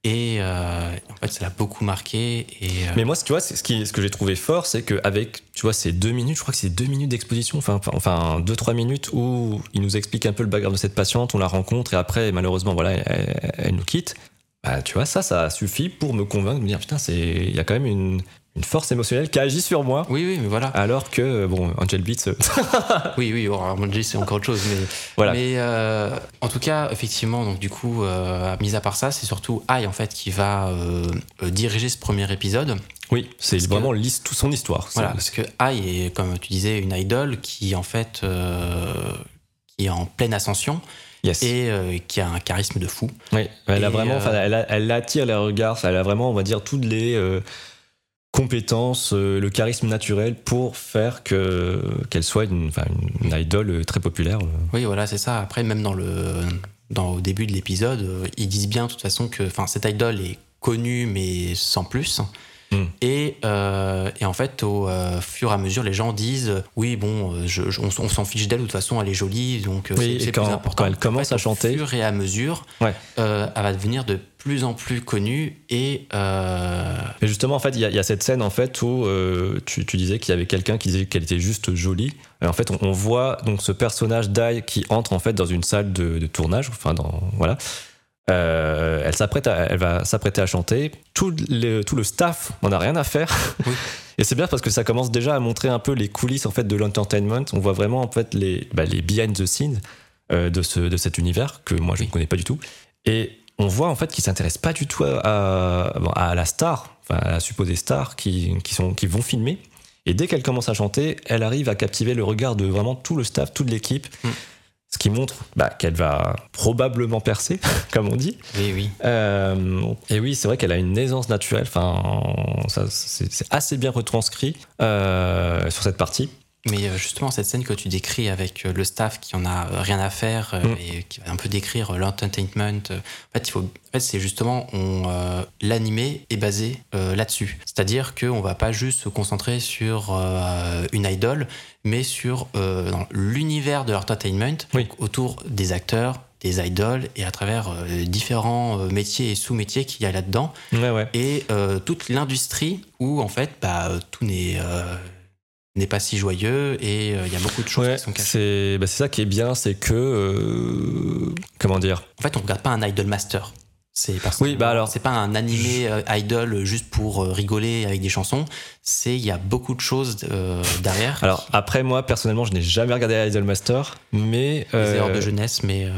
Et euh, en fait, ça l'a beaucoup marqué. Et, euh, Mais moi, tu vois, c'est ce, qui, ce que j'ai trouvé fort, c'est qu'avec, tu vois, ces deux minutes, je crois que c'est deux minutes d'exposition, enfin, enfin, enfin, deux, trois minutes où il nous explique un peu le background de cette patiente, on la rencontre et après, malheureusement, voilà, elle, elle nous quitte. Bah, tu vois, ça, ça suffit pour me convaincre de me dire putain, il y a quand même une, une force émotionnelle qui agit sur moi. Oui, oui, mais voilà. Alors que, bon, Angel Beats, euh, Oui, oui, Manji, c'est encore autre chose. Mais, Voilà. mais euh, en tout cas, effectivement, donc du coup, euh, mis à part ça, c'est surtout Ai en fait qui va euh, diriger ce premier épisode. oui, c'est que- vraiment l'his- tout son histoire. Voilà, parce que Ai est, comme tu disais, une idole qui en fait qui est en pleine ascension Yes. et euh, qui a un charisme de fou. Oui, elle a vraiment, euh, elle, a- elle attire les regards, elle a vraiment, on va dire, toutes les euh, compétences, euh, le charisme naturel pour faire que qu'elle soit une, une, idole très populaire. Oui, voilà, c'est ça. Après, même dans le, dans, au début de l'épisode, ils disent bien, de toute façon, que enfin, cette idole est connue, mais sans plus. Mm. Et, euh, et en fait, au euh, fur et à mesure, les gens disent euh, Oui, bon, je- je- on, s'en fiche d'elle, de toute façon, elle est jolie, donc Oui, c'est plus important. quand elle commence En fait, à chanter- Au fur et à mesure, Ouais. euh, elle va devenir de plus en plus connue et. Mais justement, en fait, il y, a- il y a cette scène en fait où tu, tu disais qu'il y avait quelqu'un qui disait qu'elle était juste jolie. Et en fait, on, on voit donc ce personnage d'Ai qui entre en fait dans une salle de, de tournage. Enfin, dans voilà. Euh, elle s'apprête, elle va s'apprêter à chanter. Tout le, tout le staff n'en a rien à faire. Oui. Et c'est bien parce que ça commence déjà à montrer un peu les coulisses en fait de l'entertainment. On voit vraiment en fait les, bah, les behind the scenes euh, de, ce, de cet univers que moi je ne connais pas du tout. Et on voit en fait qu'ils s'intéressent pas du tout à, à la star, enfin à la supposée star qui, qui, sont, qui vont filmer. Et dès qu'elle commence à chanter, elle arrive à captiver le regard de vraiment tout le staff, toute l'équipe. Mm. Ce qui montre bah, qu'elle va probablement percer, comme on dit. oui, oui. Euh, et oui, c'est vrai qu'elle a une aisance naturelle. Enfin, c'est assez bien retranscrit euh, sur cette partie. Mais euh, justement, cette scène que tu décris avec euh, le staff qui en a euh, rien à faire Mm. et qui va un peu décrire l'entertainment, en fait, il faut, en fait, c'est justement on euh, l'animé est basé euh, là-dessus. C'est-à-dire qu'on va pas juste se concentrer sur euh, une idole, mais sur euh, l'univers de l'entertainment, Oui. autour des acteurs, des idoles et à travers euh, différents euh, métiers et sous-métiers qu'il y a là-dedans Ouais, ouais. et euh, toute l'industrie où en fait bah, tout n'est euh, n'est pas si joyeux et euh, il y a beaucoup de choses Ouais, qui sont cachées. c'est bah, c'est ça qui est bien, c'est que. euh, comment dire? En fait, on regarde pas un idol master. C'est parce Oui, bah alors- c'est pas un animé euh, idol juste pour rigoler avec des chansons. C'est il y a beaucoup de choses euh, derrière. Alors après moi personnellement je n'ai jamais regardé Idol Master mais des erreurs de jeunesse, mais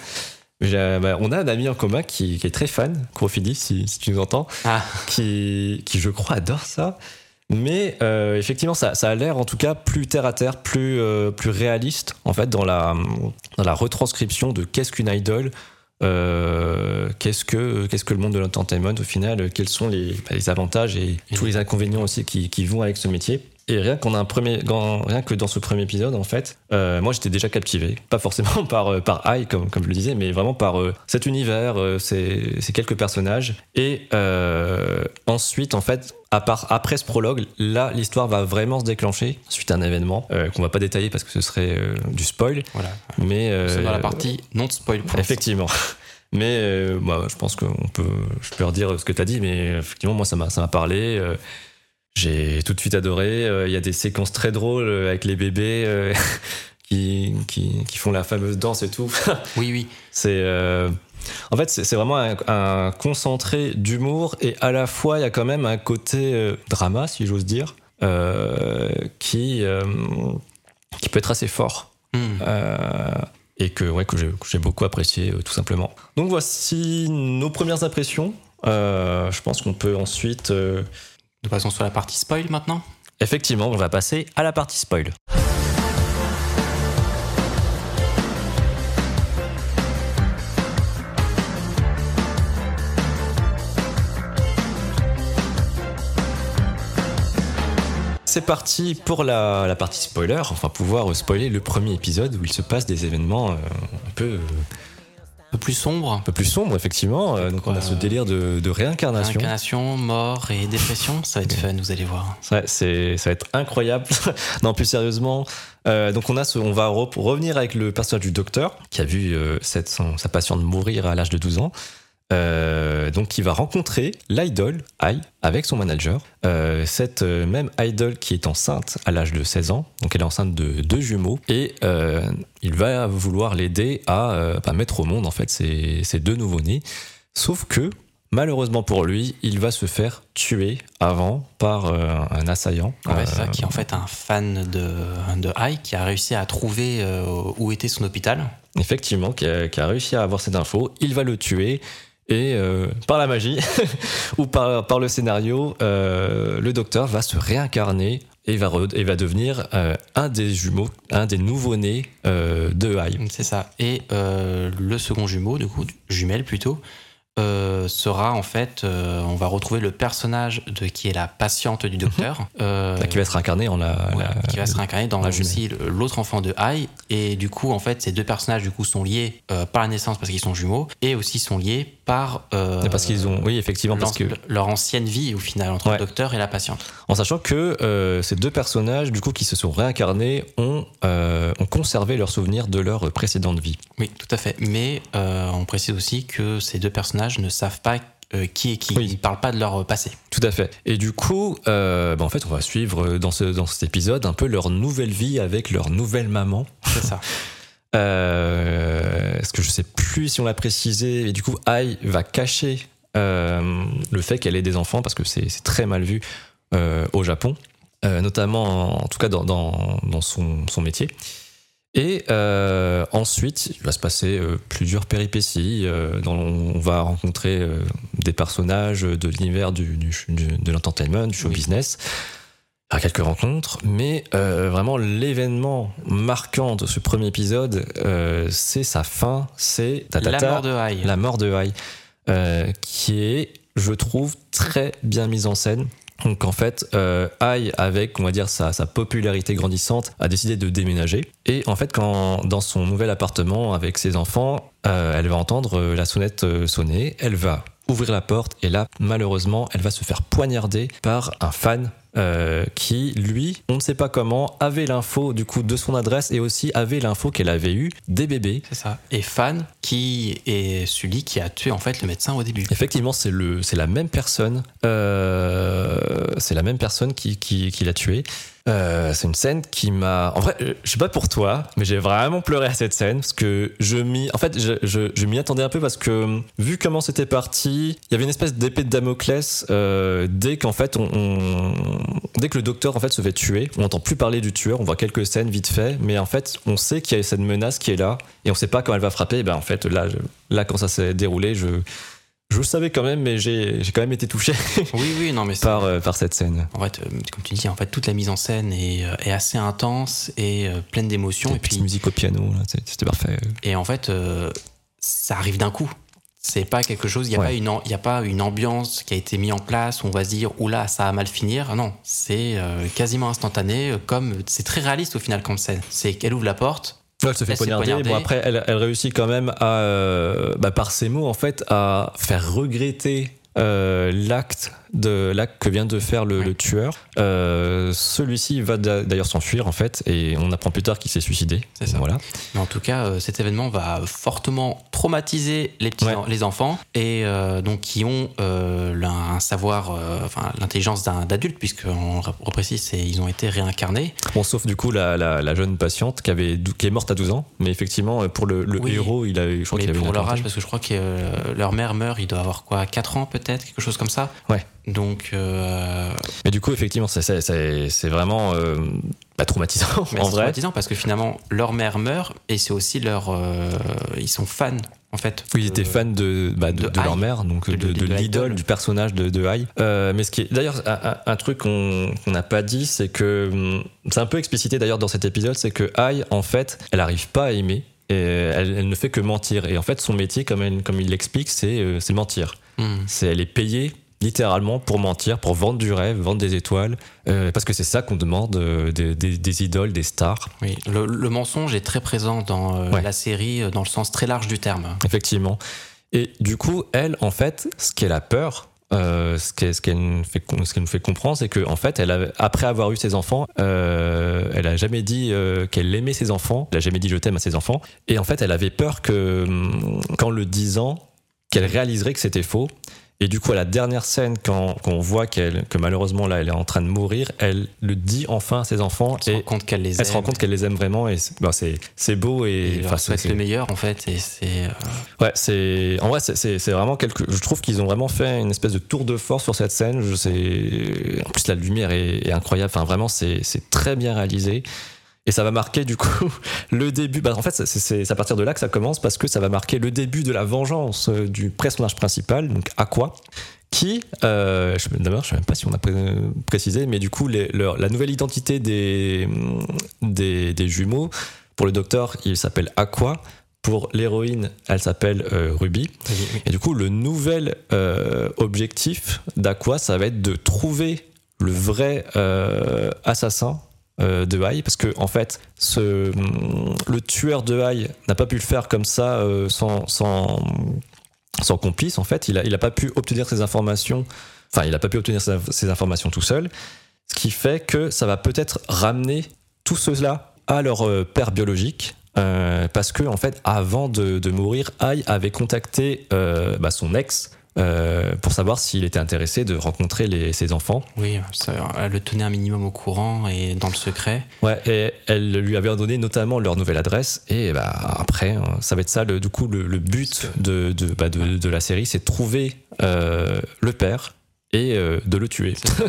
bah, on a un ami en commun qui, qui est très fan, Crofidi si, si tu nous entends, ah, qui, qui je crois adore ça. Mais euh, effectivement ça, a l'air en tout cas plus terre à terre, plus, euh, plus réaliste en fait dans la, dans la retranscription de qu'est-ce qu'une idol. euh, qu'est-ce que que le monde de l'entertainment au final quels sont les, bah, les avantages et tous les inconvénients aussi qui, qui vont avec ce métier et rien qu'on a un premier rien que dans ce premier épisode en fait euh, moi j'étais déjà captivé pas forcément par euh, par Ai comme comme je le disais mais vraiment par euh, cet univers euh, ces, ces quelques personnages et ensuite en fait à part, après ce prologue, là, l'histoire va vraiment se déclencher suite à un événement euh, qu'on va pas détailler parce que ce serait euh, du spoil. voilà. Mais C'est dans la partie non spoil. Effectivement. Mais bah, je pense qu'on peut, je peux redire ce que tu as dit, mais effectivement, moi, ça m'a, ça m'a parlé. J'ai tout de suite adoré. euh, Il y a des séquences très drôles euh, avec les bébés euh, qui, qui, qui font la fameuse danse et tout. Oui, oui. C'est en fait c'est vraiment un, un concentré d'humour et à la fois il y a quand même un côté euh, drama si j'ose dire euh, qui euh, qui peut être assez fort Hmm. et que ouais que j'ai beaucoup apprécié tout simplement. Donc voici nos premières impressions. Je pense qu'on peut ensuite Passons sur la partie spoil maintenant. effectivement on va passer à la partie spoil. C'est parti pour la, partie spoiler, enfin pouvoir spoiler le premier épisode où il se passe des événements euh, un peu, euh, peu plus sombre. un peu plus sombres effectivement. Euh, donc on a ce délire de, de réincarnation. Incarnation, mort et dépression. Ça va être fun, vous allez voir. Ouais, c'est, ça va être incroyable. non, plus sérieusement. euh, donc on a ce, on va re- revenir avec le personnage du docteur qui a vu euh, cette, son- sa patiente mourir à l'âge de 12 ans. Euh, donc qui va rencontrer l'idole Ai avec son manager. Euh, cette euh, même idole qui est enceinte à l'âge de 16 ans. Donc elle est enceinte de deux jumeaux et euh, il va vouloir l'aider à bah, mettre au monde en fait ces, ces deux nouveaux-nés Sauf que, malheureusement pour lui, il va se faire tuer avant par euh, un assaillant. Ouais, c'est ça, qui est en fait un fan de, de Ai, qui a réussi à trouver euh, où était son hôpital. Effectivement, qui a, qui a réussi à avoir cette info. Il va le tuer. Et euh, par la magie, ou par, par le scénario, euh, le docteur va se réincarner et va, et va devenir euh, un des jumeaux, un des nouveau-nés de Haï. C'est ça. Et le second jumeau, du coup, jumelle plutôt, sera en fait, on va retrouver le personnage de qui est la patiente du docteur, euh, Qui va se réincarner en la. la- qui va se réincarner dans la aussi l'autre enfant de Ai. Et du coup, en fait, ces deux personnages du coup sont liés par la naissance parce qu'ils sont jumeaux, et aussi sont liés par euh, parce qu'ils ont. Oui, effectivement, parce que. leur ancienne vie au final entre Ouais. le docteur et la patiente. En sachant que euh, ces deux personnages, du coup, qui se sont réincarnés, ont, euh, ont conservé leurs souvenirs de leur précédente vie. Oui, tout à fait. Mais on précise aussi que ces deux personnages ne savent pas euh, qui est qui. Oui. Ils ne parlent pas de leur passé. Tout à fait. Et du coup, euh, bah, en fait, on va suivre dans, ce, dans cet épisode un peu leur nouvelle vie avec leur nouvelle maman. C'est ça. Euh, Est-ce que je sais plus si on l'a précisé Et du coup, Ai va cacher euh, le fait qu'elle ait des enfants parce que c'est très mal vu euh, au Japon, notamment en, en tout cas dans, dans, dans son, son métier. Et ensuite, il va se passer plusieurs péripéties. dans- on va rencontrer des personnages de l'univers du, du- du- de l'entertainment, du show Oui. business. À quelques rencontres, mais euh, vraiment l'événement marquant de ce premier épisode, euh, c'est sa fin, c'est La mort de Haï. la mort de Hai, euh, qui est, je trouve, très bien mise en scène. Donc en fait, euh, avec on va dire sa, sa popularité grandissante, a décidé de déménager. Et en fait, quand dans son nouvel appartement avec ses enfants, euh, elle va entendre la sonnette sonner, elle va ouvrir la porte et là, malheureusement, elle va se faire poignarder par un fan euh, qui, lui, on ne sait pas comment, avait l'info du coup de son adresse et aussi avait l'info qu'elle avait eu des bébés. C'est ça. Et Fan, qui est celui qui a tué en fait le médecin au début. Effectivement, c'est le, c'est la même personne. euh, c'est la même personne qui, qui, qui l'a tué. Euh, c'est une scène qui m'a. En vrai, je sais pas pour toi, mais j'ai vraiment pleuré à cette scène parce que je m'y. En fait, je, m'y attendais un peu parce que vu comment c'était parti, il y avait une espèce d'épée de Damoclès euh, dès qu'en fait on, dès que le docteur en fait se fait tuer, on n'entend plus parler du tueur. On voit quelques scènes vite fait, mais en fait, on sait qu'il y a cette menace qui est là et on sait pas quand elle va frapper. Et ben en fait, là quand ça s'est déroulé, je je le savais quand même, mais j'ai quand même été touché Oui, oui, non, mais par, euh, par cette scène. En fait, euh, comme tu dis, en fait, toute la mise en scène est, euh, est assez intense et pleine d'émotions. Et puis musique au piano, c'était parfait. et en fait, ça arrive d'un coup. C'est pas quelque chose. Il n'y a, Ouais. pas une y a pas une ambiance qui a été mise en place où on va se dire, oula, ça va mal finir. Non, c'est euh, quasiment instantané. Comme c'est très réaliste au final comme scène. C'est qu'elle ouvre la porte. Elle se fait Elle s'est poignarder. Bon, après, elle, elle réussit quand même à, euh, bah, par ses mots, en fait, à faire regretter euh, l'acte de l'acte que vient de faire le, Ouais. le tueur. Euh, Celui-ci va d'a- d'ailleurs s'enfuir, en fait, et on apprend plus tard qu'il s'est suicidé. C'est ça. Voilà. Mais en tout cas, euh, cet événement va fortement traumatiser les petits, Ouais. les enfants et euh, donc qui ont un savoir, enfin l'intelligence d'un d'adulte puisqu'on rep- reprécise, ils ont été réincarnés. Bon, sauf du coup la, la, la jeune patiente qui, avait, qui est morte à 12 ans, mais effectivement, pour le, le Oui. héros, il a, eu- je crois qu'il avait pour leur âge, parce que je crois que leur mère meurt, il doit avoir quoi, 4 ans peut-être, quelque chose comme ça. Ouais. Donc, euh, Mais du coup, effectivement, c'est- vraiment euh, bah, traumatisant mais en vrai. traumatisant parce que finalement leur mère meurt et c'est aussi leur, euh, ils sont fans en fait. Oui, ils étaient fans de, bah, de, de de leur mère, donc De- l'idole, du personnage de, de Ai. Mais ce qui est d'ailleurs un, truc qu'on n'a pas dit, c'est que hum, c'est un peu explicité d'ailleurs dans cet épisode, c'est que Ai, en fait, elle arrive pas à aimer. Et elle, elle ne fait que mentir. Et en fait, son métier, comme, elle- comme il l'explique, c'est c'est mentir. hmm. C'est elle est payée littéralement pour mentir, pour vendre du rêve, vendre des étoiles, euh, parce que c'est ça qu'on demande euh, des, des- des idoles, des stars. Oui, le, le mensonge est très présent dans euh, Ouais. la série, dans le sens très large du terme. Effectivement. Et du coup, elle, en fait, ce qu'elle a peur, ce qu'elle ce nous fait, nous comprendre, c'est que en fait, elle a- après avoir eu ses enfants, elle a jamais dit qu'elle aimait ses enfants, elle a jamais dit je t'aime à ses enfants. Et en fait, elle avait peur que, hum, qu'en le disant, qu'elle réaliserait que c'était faux Et du coup, à la dernière scène, quand, quand on voit qu'elle, que malheureusement là, elle est en train de mourir, elle le dit enfin à ses enfants Elle se et rend compte qu'elle les aime. elle se rend compte qu'elle les aime vraiment et c'est, bah, c'est, c'est beau et, enfin, c'est- le meilleur en fait et c'est euh, Ouais, c'est en vrai, c'est- vraiment quelque. Je trouve qu'ils ont vraiment fait une espèce de tour de force sur cette scène. Je sais. En plus, la lumière est, est incroyable. Enfin, vraiment, c'est c'est très bien réalisé. Et ça va marquer du coup le début. Bah, en fait, c'est- à partir de là que ça commence parce que ça va marquer le début de la vengeance euh, du personnage principal, donc Aqua, qui, euh, je- d'abord, je sais même pas si on a pré- précisé, mais du coup, les- leur- la nouvelle identité des, des, des jumeaux, pour le docteur, il s'appelle Aqua. Pour l'héroïne, elle s'appelle euh, Ruby. Et du coup, le nouvel euh, objectif d'Aqua, ça va être de trouver le vrai assassin euh, de Haï, parce que en fait, ce, le tueur de Haï n'a pas pu le faire comme ça euh, sans, sans, complice. En fait, il a, il a pas pu obtenir ces informations. Enfin, il a pas pu obtenir ces, informations tout seul, ce qui fait que ça va peut-être ramener tout cela à leur euh, père biologique. parce que en fait, avant de, de mourir, Ai avait contacté bah, son ex euh, pour savoir s'il était intéressé de rencontrer les- ses enfants. oui ça, elle le tenait un minimum au courant et dans le secret Ouais, et elle lui avait donné notamment leur nouvelle adresse. Et bah, après, hein, ça va être ça, le, du coup, le, le but de, de, bah, de, de la série, c'est de trouver euh, le père et euh, de le tuer. Tout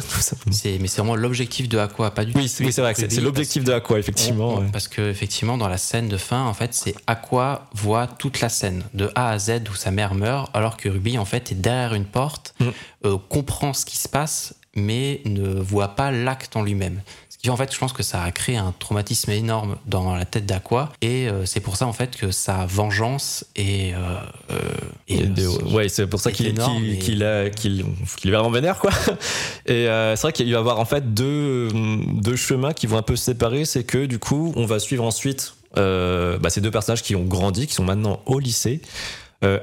c'est mais c'est vraiment l'objectif de Aqua pas du Oui, c'est oui, c'est vrai que c'est c'est l'objectif de Aqua, effectivement. On- on- ouais. Parce que effectivement, dans la scène de fin, en fait, c'est Aqua voit toute la scène de A à Z où sa mère meurt, alors que Ruby en fait est derrière une porte, Mm. euh, comprend ce qui se passe, mais ne voit pas l'acte en lui-même. En fait, je pense que ça a créé un traumatisme énorme dans la tête d'Aqua, et euh, c'est pour ça en fait que sa vengeance est, euh, euh, est, de- euh, ouais, c'est pour ça est qu'il énorme qu'il- et- qu'il est vraiment vénère, quoi. Et c'est vrai qu'il va y avoir en fait deux, deux chemins qui vont un peu se séparer. C'est que du coup, on va suivre ensuite bah, ces deux personnages qui ont grandi, qui sont maintenant au lycée.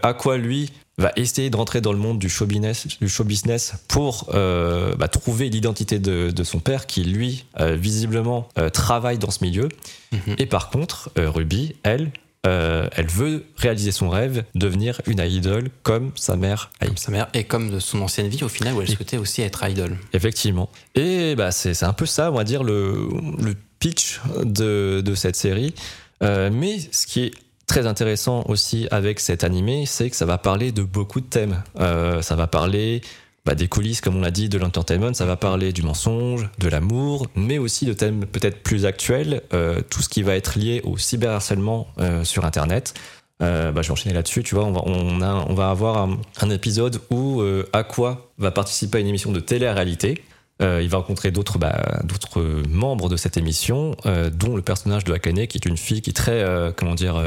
Aqua, lui, va essayer de rentrer dans le monde du show business, du show business pour euh, bah, trouver l'identité de, de son père, qui lui, euh, visiblement, euh, travaille dans ce milieu. Mhm. Et par contre, Ruby, elle, elle veut réaliser son rêve, devenir une idole comme sa mère comme sa mère, et comme de son ancienne vie au final où elle souhaitait aussi être idole. Effectivement. Et bah, c'est c'est un peu ça, on va dire, le, le pitch de, de cette série. Euh, mais ce qui est très intéressant aussi avec cet animé, c'est que ça va parler de beaucoup de thèmes. Euh, ça va parler bah, des coulisses, comme on l'a dit, de l'entertainment, ça va parler du mensonge, de l'amour, mais aussi de thèmes peut-être plus actuels, euh, tout ce qui va être lié au cyberharcèlement euh, sur Internet. Euh, bah, je vais enchaîner là-dessus, tu vois, on va, on va avoir un, épisode où Aqua va participer à une émission de télé-réalité. Il va rencontrer d'autres bah, d'autres membres de cette émission, dont le personnage de Akane, qui est une fille qui est très, comment dire,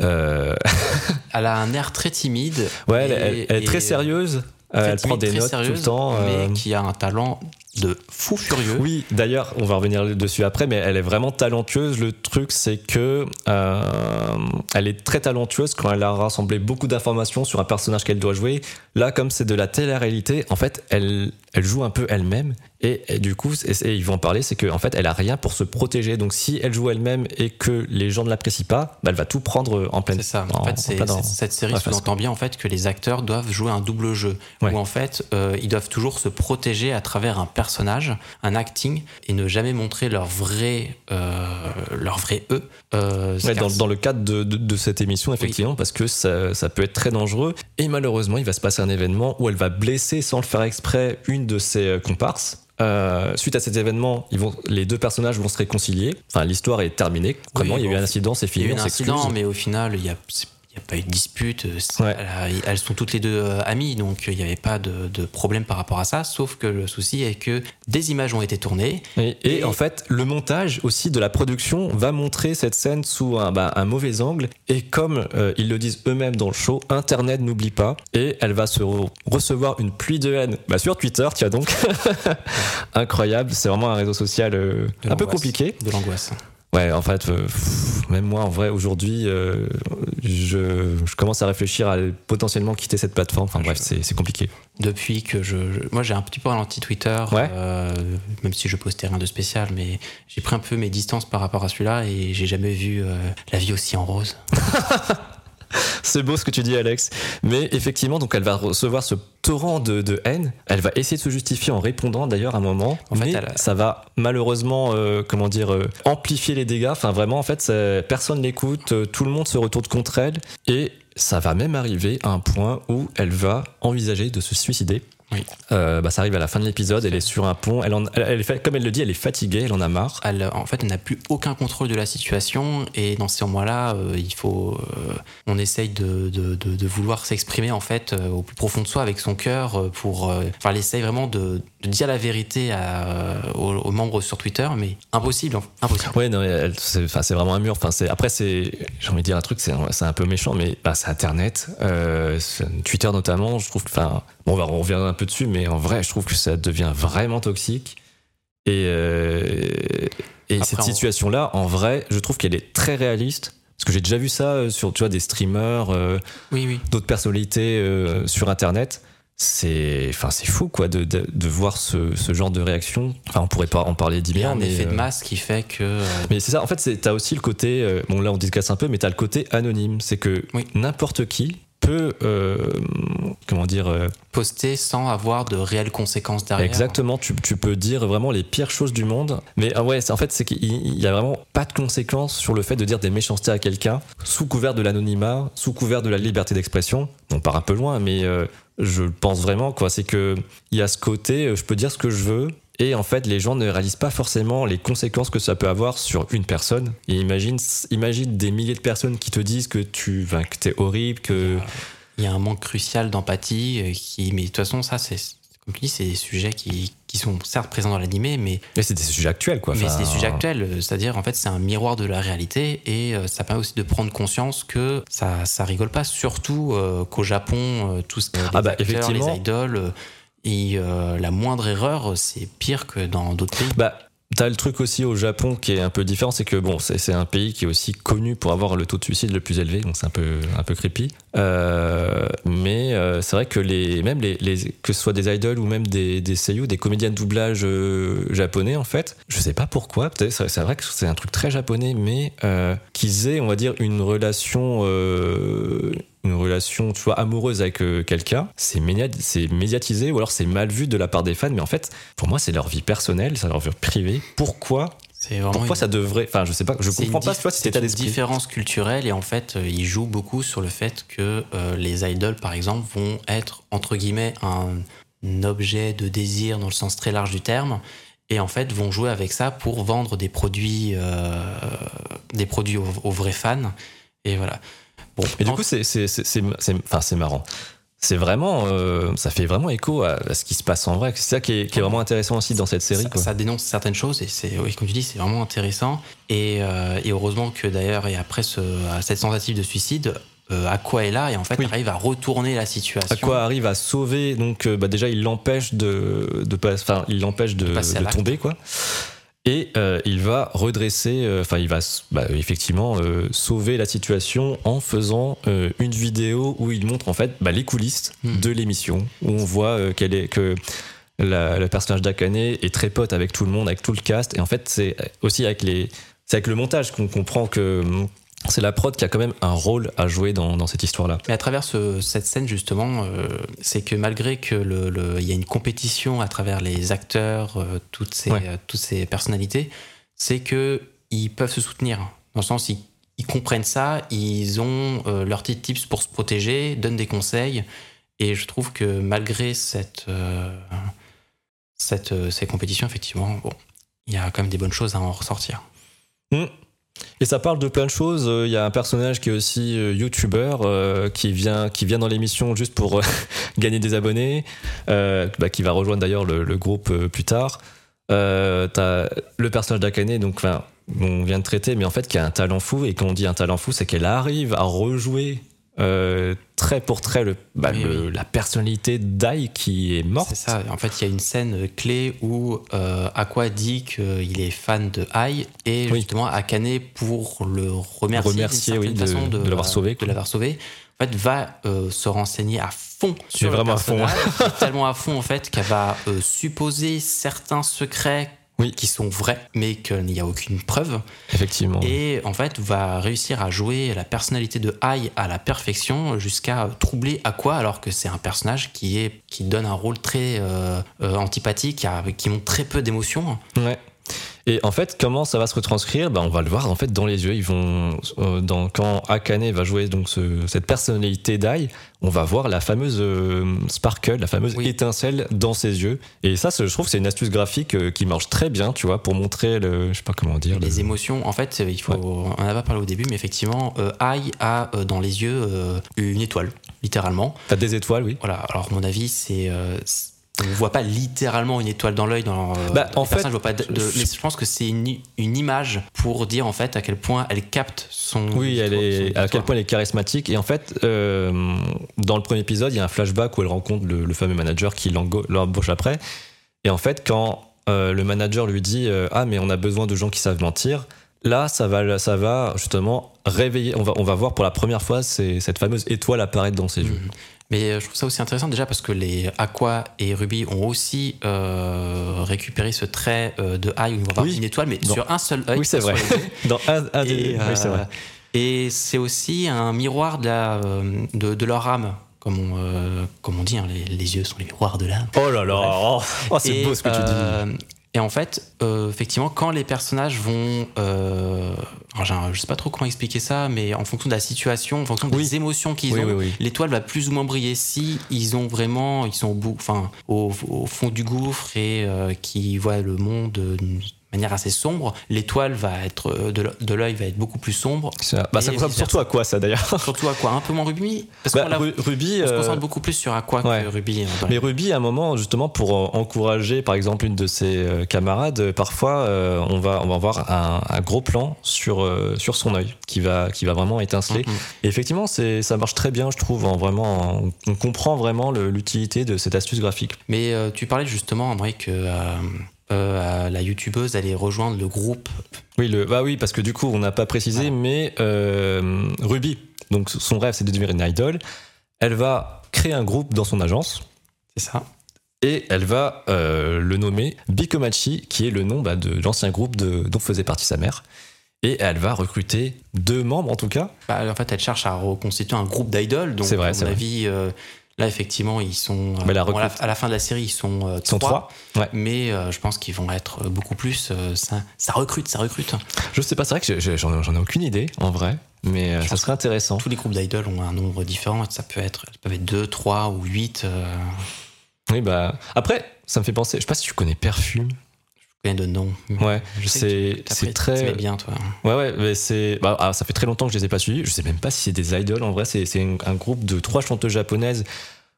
euh, euh, Elle a un air très timide. ouais, elle, et- elle- elle est très sérieuse, très euh, elle prend des notes tout le temps. euh, mais qui a un talent de fou furieux. Oui, d'ailleurs, on va revenir dessus après, mais elle est vraiment talentueuse. Le truc, c'est que euh, elle est très talentueuse quand elle a rassemblé beaucoup d'informations sur un personnage qu'elle doit jouer. Là, comme c'est de la télé-réalité, en fait, elle, elle joue un peu elle-même. Et, et du coup, et, et ils vont en parler, c'est qu'en fait, elle a rien pour se protéger. Donc, si elle joue elle-même et que les gens ne l'apprécient pas, bah, elle va tout prendre en pleine. C'est ça. en- En fait, en plein dans- cette série sous-entend bien en fait que les acteurs doivent jouer un double jeu, Ouais. où en fait euh, ils doivent toujours se protéger à travers un personnage, un acting, et ne jamais montrer leur vrai, euh, leur vrai eux. Euh, Ouais, dans, dans le cadre de, de- de cette émission, effectivement, parce que ça, ça peut être très dangereux. Et malheureusement, il va se passer un événement où elle va blesser, sans le faire exprès, une de ses euh, comparses. Euh, suite à cet événement, ils vont, les deux personnages vont se réconcilier. Enfin, l'histoire est terminée. Vraiment, il y a eu un incident, c'est Il y fini, a eu un incident, mais au final, il y a, il y a pas eu de dispute. Ouais. a- Elles sont toutes les deux euh, amies, donc il n'y avait pas de, de problème par rapport à ça. Sauf que le souci est que des images ont été tournées. Et, et Et- en fait, le montage aussi de la production va montrer cette scène sous un, bah, un mauvais angle. Et comme euh, ils le disent eux-mêmes dans le show, Internet n'oublie pas. Et elle va se re- recevoir une pluie de haine bah, sur Twitter, tiens donc. Incroyable, c'est vraiment un réseau social euh, un peu compliqué. De l'angoisse. Ouais, en fait, euh, pff, même moi, en vrai, aujourd'hui, euh, je, je commence à réfléchir à potentiellement quitter cette plateforme. Enfin bref, c'est compliqué. Depuis que je. je- moi, j'ai un petit peu ralenti Twitter, Ouais. euh, même si je postais rien de spécial, mais j'ai pris un peu mes distances par rapport à celui-là et j'ai jamais vu la vie aussi en rose. C'est beau ce que tu dis, Alex. Mais effectivement, donc elle va recevoir ce torrent de, de haine. Elle va essayer de se justifier en répondant d'ailleurs à un moment, En fait, elle- ça va malheureusement, euh, comment dire, euh, amplifier les dégâts. Enfin, vraiment, en fait, personne l'écoute, euh, tout le monde se retourne contre elle, et ça va même arriver à un point où elle va envisager de se suicider. Oui. Euh, bah, ça arrive à la fin de l'épisode, elle est sur un pont, elle, elle- elle comme elle le dit, elle est fatiguée, elle en a marre. Elle, en fait, on n'a plus aucun contrôle de la situation et dans ces moments-là, euh, il faut, euh, on essaye de, de, vouloir s'exprimer en fait au plus profond de soi avec son cœur pour, enfin, elle essaye vraiment de, de dire la vérité à, euh, aux, aux membres sur Twitter, mais impossible, impossible. Ouais, non, c'est enfin, c'est vraiment un mur. Enfin, c'est- après, c'est, j'ai envie de dire un truc, c'est un, c'est un peu méchant, mais bah, c'est Internet, euh, Twitter notamment. Je trouve, que- enfin, bon, on reviendra un peu dessus, mais en vrai, je trouve que ça devient vraiment toxique. Et, euh, et Après, cette on- situation-là, en vrai, je trouve qu'elle est très réaliste. Parce que j'ai déjà vu ça sur, tu vois, des streamers, euh, Oui, oui. d'autres personnalités sur Internet. C'est, enfin, c'est fou, quoi, de, de, de voir ce, ce genre de réaction. Enfin, on pourrait pas en parler dix Il y a milliards, un mais effet de euh, masse qui fait que euh, mais c'est ça, en fait, t'as aussi le côté, euh, bon là on discasse un peu, mais t'as le côté anonyme. C'est que Oui. n'importe qui peut, euh, comment dire, euh, poster sans avoir de réelles conséquences derrière. exactement, tu, tu peux dire vraiment les pires choses du monde. Mais ah ouais, c'est- en fait, c'est qu'il il y a vraiment pas de conséquences sur le fait de dire des méchancetés à quelqu'un, sous couvert de l'anonymat, sous couvert de la liberté d'expression. On part un peu loin, mais euh, je pense vraiment, quoi. C'est que il y a ce côté, euh, je peux dire ce que je veux. Et en fait, les gens ne réalisent pas forcément les conséquences que ça peut avoir sur une personne. Et imagine, imagine des milliers de personnes qui te disent que tu, enfin, que t'es horrible, que Il y a un manque crucial d'empathie euh, qui, mais de toute façon, ça, c'est comme tu dis, c'est des sujets qui, qui sont certes présents dans l'animé, mais mais c'est des sujets actuels, quoi. Mais c'est des sujets actuels, euh, c'est-à-dire en fait c'est un miroir de la réalité et euh, ça permet aussi de prendre conscience que ça, ça rigole pas, surtout euh, qu'au Japon, euh, tout ce qui est Ah bah, acteurs, effectivement. les idoles, euh, et euh, la moindre erreur, c'est pire que dans d'autres pays. Bah, t'as le truc aussi au Japon qui est un peu différent, c'est que bon, c'est un pays qui est aussi connu pour avoir le taux de suicide le plus élevé, donc c'est un peu un peu creepy. Euh, mais euh, c'est vrai que les même les, que ce soit des idoles ou même des des seiyuu, des comédiens de doublage japonais en fait, je sais pas pourquoi, peut-être c'est vrai que c'est un truc très japonais, mais qu'ils aient on va dire une relation une relation tu vois amoureuse avec euh, quelqu'un, c'est média- c'est médiatisé ou alors c'est mal vu de la part des fans, mais en fait pour moi c'est leur vie personnelle, c'est leur vie privée. Pourquoi pourquoi une- ça devrait enfin je sais pas, je comprends pas tu vois c'est une différence culturelle et en fait euh, ils jouent beaucoup sur le fait que euh, les idoles par exemple vont être entre guillemets un, un objet de désir dans le sens très large du terme et en fait vont jouer avec ça pour vendre des produits euh, des produits aux, aux vrais fans et voilà bon Et du coup, c'est c'est c'est c'est c'est- enfin c'est marrant. C'est vraiment euh, ça fait vraiment écho à, à ce qui se passe en vrai. C'est ça qui est, qui est vraiment intéressant aussi dans cette série. ça, quoi. ça dénonce certaines choses et c'est oui, comme tu dis c'est vraiment intéressant et, euh, et heureusement que d'ailleurs et après ce, cette tentative de suicide euh, Aqua est là et en fait Oui. arrive à retourner la situation Aqua arrive à sauver donc euh, bah déjà il l'empêche de de pas il l'empêche de, tomber quoi. Et euh, il va redresser, euh, enfin il va bah, effectivement euh, sauver la situation en faisant une vidéo où il montre en fait bah, les coulisses Hmm. de l'émission, où on voit qu'elle est que la- le personnage d'Akane est très pote avec tout le monde, avec tout le cast, et en fait c'est aussi avec les, c'est avec le montage qu'on comprend que c'est la prod qui a quand même un rôle à jouer dans, dans cette histoire-là. Mais à travers ce- cette scène, justement, euh, c'est que malgré que le, le- il y a une compétition à travers les acteurs, euh, toutes, ces, Ouais. euh, toutes ces personnalités, c'est que ils peuvent se soutenir. Dans le sens, ils, ils comprennent ça, ils ont leurs petits tips pour se protéger, donnent des conseils. Et je trouve que malgré cette, cette, ces compétitions, effectivement, bon, il y a quand même des bonnes choses à en ressortir. Et ça parle de plein de choses. Euh, Il y a un personnage qui est aussi euh, youtubeur euh, qui vient qui vient dans l'émission juste pour gagner des abonnés, bah, qui va rejoindre d'ailleurs le, le groupe plus tard. T'as le personnage d'Akane, donc on vient de traiter, mais en fait qui a un talent fou. Et quand on dit un talent fou, c'est qu'elle arrive à rejouer euh, trait pour trait le, bah, Oui, le- la personnalité d'Ai qui est morte. C'est ça. En fait, il y a une scène clé où euh, Aqua dit qu'il est fan de Ai et Oui. justement Akane pour le remercier, Remercier, de- façon de l'avoir sauvé, de quoi. l'avoir sauvé. En fait, va euh, se renseigner à fond sur le vraiment à fond. tellement à fond en fait qu'elle va euh, supposer certains secrets Oui. qui sont vrais, mais qu'il n'y a aucune preuve. Effectivement. Et en fait, va réussir à jouer la personnalité de Ai à la perfection jusqu'à troubler Aqua, alors que c'est un personnage qui, est, qui donne un rôle très euh, euh, antipathique, qui, a- qui montre très peu d'émotions. Ouais. Et en fait, comment ça va se retranscrire? Ben, On va le voir en fait dans les yeux. Ils vont, euh, dans, quand Akane va jouer donc ce- cette personnalité d'Ai, on va voir la fameuse euh, sparkle, la fameuse Oui. étincelle dans ses yeux. Et ça, je trouve que c'est une astuce graphique euh, qui marche très bien, tu vois, pour montrer le, je sais pas comment dire. le- Les émotions, en fait, il faut, on en a pas parlé au début, mais effectivement, Ai a dans les yeux une étoile, littéralement. T'as des étoiles, oui. Voilà, alors à mon avis, c'est. On ne voit pas littéralement une étoile dans l'œil dans euh, Bah, en fait, personnages voient pas de- de- mais je pense que c'est une, une image pour dire en fait à quel point elle capte son Oui, elle son est, à quel point elle est charismatique. Et en fait, euh, dans le premier épisode, il y a un flashback où elle rencontre le, le fameux manager qui l'embauche après. Et en fait, quand euh, le manager lui dit euh, Ah, mais on a besoin de gens qui savent mentir, là, ça va, ça va justement réveiller. On va, on va voir pour la première fois cette fameuse étoile apparaître dans ses yeux. Mais euh, je trouve ça aussi intéressant déjà parce que les Aqua et Ruby ont aussi euh, récupéré ce trait euh, de Ai où ils vont avoir Oui. une étoile, mais Non. sur un seul œil. Oui, c'est vrai. Dans un, un. Et, oui, c'est vrai. et c'est aussi un miroir de, la, de, de leur âme, comme on, comme on dit, hein, les, les yeux sont les miroirs de l'âme. Oh là là, oh, oh, c'est beau ce que tu dis. Euh, Et en fait, euh, effectivement, quand les personnages vont, euh, alors, je sais pas trop comment expliquer ça, mais en fonction de la situation, en fonction Oui. des émotions qu'ils Oui, ont, oui, l'étoile va plus ou moins briller. Si ils ont vraiment, ils sont au bout, enfin, au, au fond du gouffre et euh, qui voient le monde d'une manière assez sombre, l'étoile va être euh, de l'œ- de l'œil va être beaucoup plus sombre. Ça, bah, ça ressemble surtout à quoi ça d'ailleurs Surtout à quoi Un peu moins Ruby Parce Bah, qu'on Ruby. on se euh, concentre beaucoup plus sur à quoi ouais. que Ruby. dans Mais Ruby, à un moment, justement, pour euh, encourager, par exemple, une de ses camarades, parfois, euh, on, va, on va avoir un, un gros plan sur, euh, sur son œil qui va, qui va vraiment étinceler. Et effectivement, c'est, ça marche très bien, je trouve. En vraiment, on, on comprend vraiment l'utilité de cette astuce graphique. Mais tu parlais justement, André, que euh, euh, la youtubeuse allait rejoindre le groupe. Oui, le, bah oui, parce que du coup, on n'a pas précisé, mais euh, Ruby, donc son rêve, c'est de devenir une idol. Elle va créer un groupe dans son agence. C'est ça Et elle va euh, le nommer Bikomachi, qui est le nom bah, de l'ancien groupe de, dont faisait partie sa mère. Et elle va recruter deux membres en tout cas. Bah, En fait, elle cherche à reconstituer un groupe d'idoles. Donc, C'est vrai, à c'est mon avis, là, effectivement, ils sont. euh, Mais la bon, à, la, recrute- à la fin de la série, ils sont, euh, Ils sont trois. trois. Ouais. Mais euh, je pense qu'ils vont être beaucoup plus. ça, ça recrute, ça recrute. Je sais pas, c'est vrai que j'en ai aucune idée en vrai, mais euh, ça serait intéressant. Tous les groupes d'idoles ont un nombre différent. Ça peut être, ça peut être 2, 3 ou 8. Euh, Oui, bah après, ça me fait penser. Je sais pas si tu connais Perfume. Connais de noms. Ouais, Je sais c'est très. bien, toi. Ouais, ouais, mais c'est. Bah, ah, ça fait très longtemps que je les ai pas suivis. Je sais même pas si c'est des idoles. En vrai, c'est un, groupe de trois chanteuses japonaises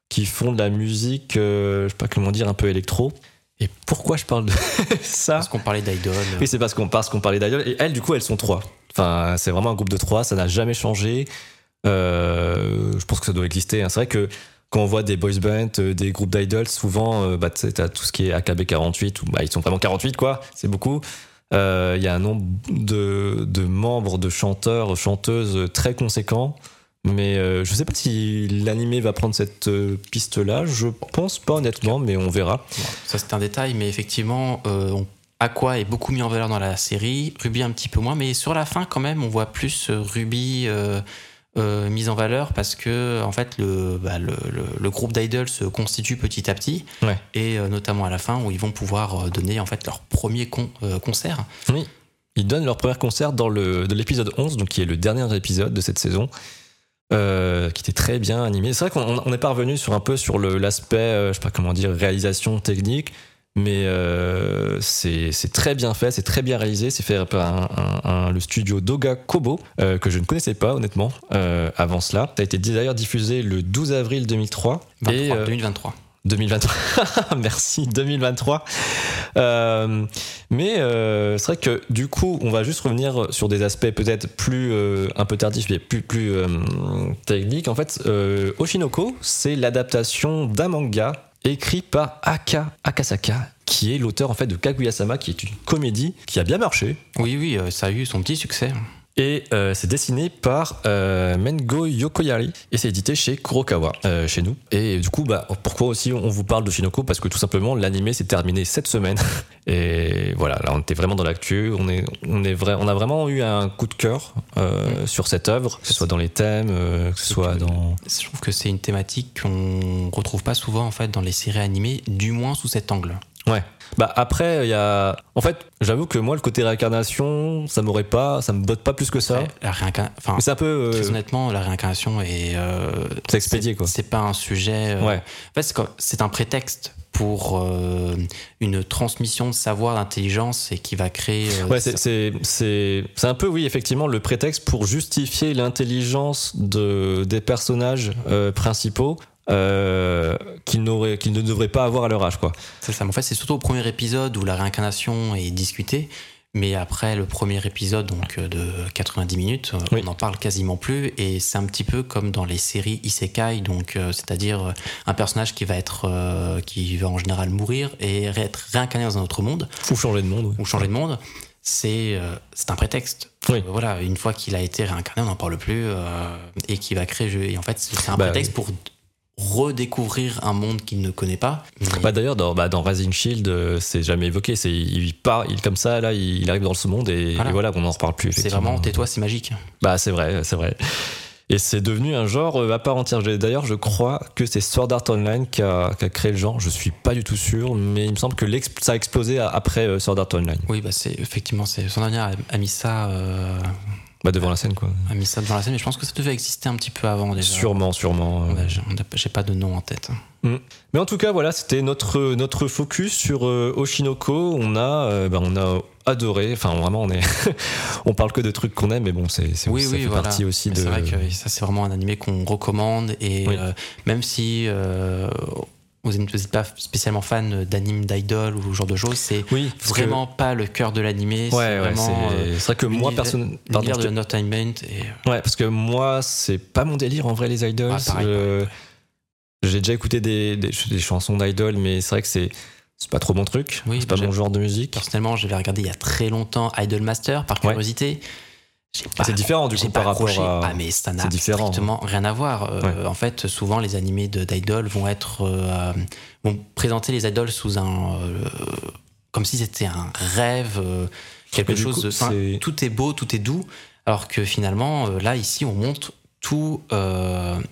qui font de la musique, euh, je sais pas comment dire, un peu électro. Et pourquoi je parle de ça Parce qu'on parlait d'idoles. Oui, c'est parce qu'on parce qu'on parlait d'idoles. Et elles, du coup, elles sont trois. Enfin, c'est vraiment un groupe de trois. Ça n'a jamais changé. Euh, je pense que ça doit exister. hein. C'est vrai que quand on voit des boys bands, euh, des groupes d'idoles, souvent, euh, bah, tu t'as tout ce qui est AKB 48, ou bah, ils sont vraiment 48, quoi. C'est beaucoup. Euh, Il y a un nombre de, membres, de chanteurs, chanteuses très conséquent. Mais euh, je sais pas si l'animé va prendre cette piste-là. Je pense pas honnêtement, mais on verra. Ça c'est un détail, mais effectivement, Aqua est beaucoup mis en valeur dans la série, Ruby un petit peu moins, mais sur la fin quand même, on voit plus Ruby euh, mise en valeur parce que en fait le, bah, le, le- le groupe d'idoles se constitue petit à petit, Ouais. et euh, notamment à la fin où ils vont pouvoir euh, donner en fait leur premier con- euh, concert. Oui. Ils donnent leur premier concert dans le, de l'épisode 11, donc qui est le dernier épisode de cette saison, qui était très bien animé. C'est vrai qu'on on n'est pas revenu sur un peu sur l'aspect, je sais pas comment dire, réalisation technique, mais euh, c'est très bien fait, c'est très bien réalisé. C'est fait par un- un- un- le studio Doga Kobo, euh, que je ne connaissais pas honnêtement euh, avant cela. Ça a été d'ailleurs diffusé le 12 avril 2003. 23, et, euh, 2023. 2023. Merci, 2023. Euh, mais euh, c'est vrai que du coup, on va juste revenir sur des aspects peut-être plus euh, un peu tardifs, mais plus plus techniques. En fait, Oshinoko, c'est l'adaptation d'un manga écrit par Aka Akasaka, qui est l'auteur en fait de Kaguya-sama, qui est une comédie qui a bien marché. Oui, oui, euh, ça a eu son petit succès. Et euh, c'est dessiné par euh, Mengo Yokoyari et c'est édité chez Kurokawa, euh, chez nous. Et du coup, bah, pourquoi aussi on vous parle de Shinoko? Parce que tout simplement, l'animé s'est terminé cette semaine. Et voilà, là, on était vraiment dans l'actu. On, est, on, est vrai, on a vraiment eu un coup de cœur sur cette œuvre, que ce soit dans les thèmes, que ce soit dans. Je trouve que c'est une thématique qu'on retrouve pas souvent en fait dans les séries animées, du moins sous cet angle. Ouais. Bah après, il y a. En fait, j'avoue que moi, le côté réincarnation, ça m'aurait pas, ça me botte pas plus que ça. Ouais, La réincarnation. Enfin, c'est un peu. euh, très honnêtement, la réincarnation est. euh, C'est expédié, quoi. C'est pas un sujet. euh, Ouais. En fait, c'est un prétexte pour euh, une transmission de savoir, d'intelligence et qui va créer. euh, Ouais, c'est- c'est un peu, oui, effectivement, le prétexte pour justifier l'intelligence de, des personnages principaux euh, qu'ils qu'ils ne devraient pas avoir à leur âge, quoi. C'est ça. En fait, c'est surtout au premier épisode où la réincarnation est discutée. Mais après le premier épisode, donc euh, de 90 minutes, euh, Oui. on n'en parle quasiment plus. Et c'est un petit peu comme dans les séries isekai, donc euh, c'est-à-dire un personnage qui va être, euh, qui va en général mourir et être réincarné dans un autre monde Faut changer de monde. oui. ou changer de monde. C'est euh, c'est un prétexte. Oui. Voilà, une fois qu'il a été réincarné, on n'en parle plus et qui va créer. Et en fait, c'est c'est un Bah, prétexte pour redécouvrir un monde qu'il ne connaît pas. Bah, D'ailleurs, dans, bah, dans Rising Shield, euh, c'est jamais évoqué. C'est il part, il comme ça, là, il, il arrive dans ce monde et et voilà, Voilà. on n'en reparle plus. c'est vraiment tais-toi, c'est magique. Bah, c'est vrai, c'est vrai. Et c'est devenu un genre euh, à part entière. D'ailleurs, je crois que c'est Sword Art Online qui a, qui a créé le genre. Je suis pas du tout sûr, mais il me semble que ça a explosé après euh, Sword Art Online. Oui, bah c'est effectivement, c'est son dernière a, a mis ça, euh, Bah, devant la scène, quoi. a mis ça devant la scène, mais je pense que ça devait exister un petit peu avant déjà. Sûrement, sûrement. euh. Ouais, j'ai- pas de nom en tête. Mais en tout cas, voilà, c'était notre, notre focus sur euh, Oshinoko. On a, euh, bah, on a adoré. Enfin, vraiment, on est, on parle que de trucs qu'on aime, mais bon, c'est, c'est Oui, ça oui, fait voilà. partie aussi Mais de. C'est vrai que ça, c'est vraiment un animé qu'on recommande et Oui. euh, même si vous n'êtes pas spécialement fan d'anime d'idol ou ce genre de choses, c'est Oui, parce que- vraiment pas le cœur de l'animé. C'est ouais, euh, c'est vrai que moi, personne. pardon, de l'entertainment et Ouais, parce que moi, c'est pas mon délire en vrai, les idols. Ah, Euh, J'ai déjà écouté des, des, des chansons d'idoles, mais c'est vrai que c'est, c'est pas trop mon truc. Oui, c'est pas j'ai- mon genre de musique. personnellement, j'avais regardé il y a très longtemps Idol Master par curiosité. Pas c'est différent, du coup, par rapport à- Ah, mais ça n'a différent. strictement rien à voir. Euh, En fait, souvent, les animés de- d'idol vont être. euh, vont présenter les idoles sous un. euh, comme si c'était un rêve, euh, quelque chose coup, de. c'est- tout est beau, tout est doux. Alors que finalement, là, ici, on montre tout,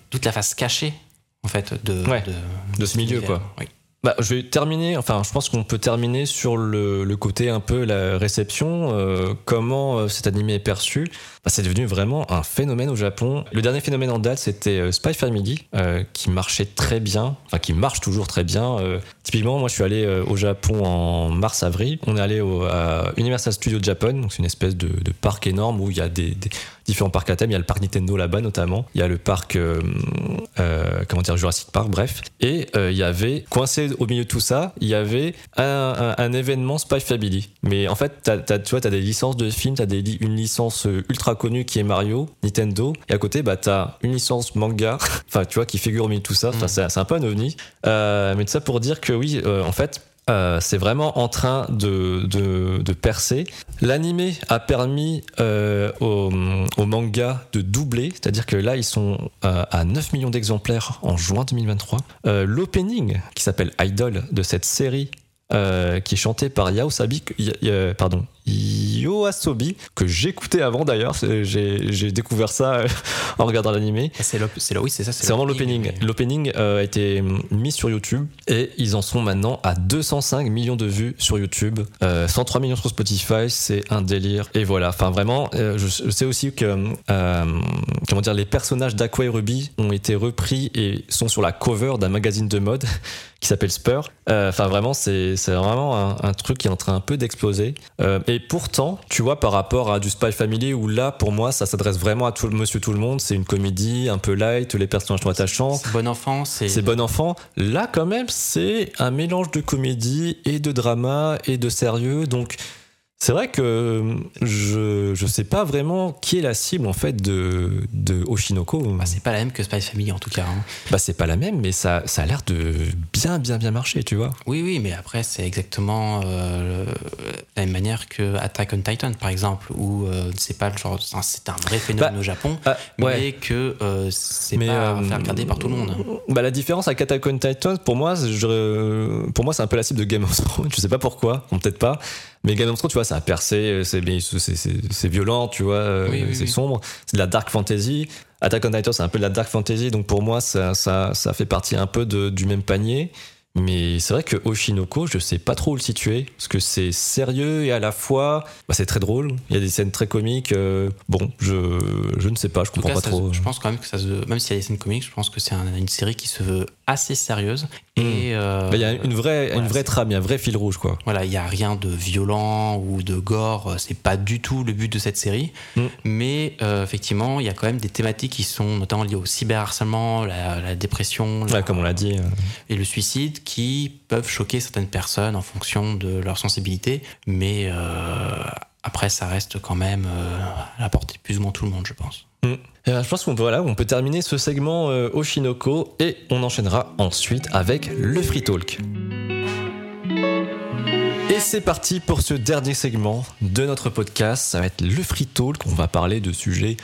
toute la face cachée, en fait, de, Ouais, de, de ce milieu, quoi. Oui. Bah, je vais terminer, enfin, je pense qu'on peut terminer sur le, le côté un peu la réception, euh, comment euh, cet animé est perçu. Bah, c'est devenu vraiment un phénomène au Japon. Le dernier phénomène en date, c'était euh, Spy Family, euh, qui marchait très bien, enfin, qui marche toujours très bien. Euh, typiquement, moi, je suis allé au Japon en mars-avril. On est allé au, à Universal Studios Japan, donc c'est une espèce de, de parc énorme où il y a des, différents parcs à thème. Il y a le parc Nintendo là-bas, notamment. Il y a le parc, comment dire, Jurassic Park, bref. Et il y avait, coincé au milieu de tout ça, il y avait un, événement Spy Family. Mais en fait, tu vois, t'as des licences de films, des, li- une licence euh, ultra connue qui est Mario, Nintendo. Et à côté, bah, t'as une licence manga, enfin, tu vois, qui figure au milieu de tout ça. Enfin, Mm. c'est, un peu un ovni. Euh, mais tout ça pour dire que oui, euh, en fait, euh, c'est vraiment en train de, de, de percer. L'animé a permis euh, au, au manga de doubler, c'est-à-dire que là, ils sont euh, à 9 millions d'exemplaires en juin 2023. Euh, L'opening, qui s'appelle Idol, de cette série, qui est chanté par Yaosabi, pardon, Yoasobi, que j'écoutais avant d'ailleurs, j'ai découvert ça euh, en regardant l'animé. C'est l'op- c'est oui, c'est ça. C'est vraiment l'opening. L'opening euh, a été mis sur YouTube et ils en sont maintenant à 205 millions de vues sur YouTube, euh, 103 millions sur Spotify, c'est un délire. Et voilà, enfin vraiment, euh, je, je sais aussi que euh, comment dire, les personnages d'Aqua et Ruby ont été repris et sont sur la cover d'un magazine de mode qui s'appelle Spur. Euh, Enfin vraiment, c'est vraiment un, un truc qui est en train un peu d'exploser. Euh, et pourtant, tu vois, par rapport à du Spy Family où là, pour moi, ça s'adresse vraiment à tout le monsieur tout le monde. C'est une comédie un peu light, les personnages sont attachants. C'est bon enfant, c'est. C'est bon enfant. Là, quand même, c'est un mélange de comédie et de drama et de sérieux. Donc, C'est vrai que je je sais pas vraiment qui est la cible en fait de de Oshinoko. Bah, c'est pas la même que Spy Family en tout cas. hein. Bah c'est pas la même, mais ça ça a l'air de bien bien bien marcher, tu vois. Oui, oui, mais après, c'est exactement euh, la même manière que Attack on Titan, par exemple, où euh, c'est pas le genre. C'est un vrai phénomène Bah, au Japon, Ah, mais ouais. que euh, c'est pas euh, regarder par tout le monde. Bah la différence avec Attack on Titan, pour moi, je, pour moi c'est un peu la cible de Game of Thrones. Je sais pas pourquoi, peut-être pas. Mais Game of Thrones, tu vois, ça a percé, c'est mais c'est- violent, tu vois, euh, Oui, oui, c'est oui. sombre, c'est de la dark fantasy. Attack on Titan, c'est un peu de la dark fantasy, donc pour moi, ça, ça, ça fait partie un peu de- du même panier. Mais c'est vrai que Oshinoko, je sais pas trop où le situer, parce que c'est sérieux et à la fois, bah, c'est très drôle. Il y a des scènes très comiques. euh, bon, je, je ne sais pas, je En comprends cas, pas trop. se- je pense quand même que ça se, même s'il y a des scènes comiques, je pense que c'est un- une série qui se veut assez sérieuse. Et euh, Bah, Il y a une vraie, voilà, une vraie trame, il y a un vrai fil rouge, quoi. Voilà, il y a rien de violent ou de gore. C'est pas du tout le but de cette série. Mm. Mais euh, effectivement, il y a quand même des thématiques qui sont notamment liées au cyberharcèlement, la, la dépression, la- Ouais, comme on l'a dit. euh. et le suicide qui peuvent choquer certaines personnes en fonction de leur sensibilité, mais euh, après ça reste quand même euh, à la portée de plus ou moins tout le monde, je pense. Mm. Ben, je pense qu'on peut, voilà, peut terminer ce segment euh, Oshinoko et on enchaînera ensuite avec le Free Talk. Et c'est parti pour ce dernier segment de notre podcast. Ça va être le Free Talk. On va parler de sujets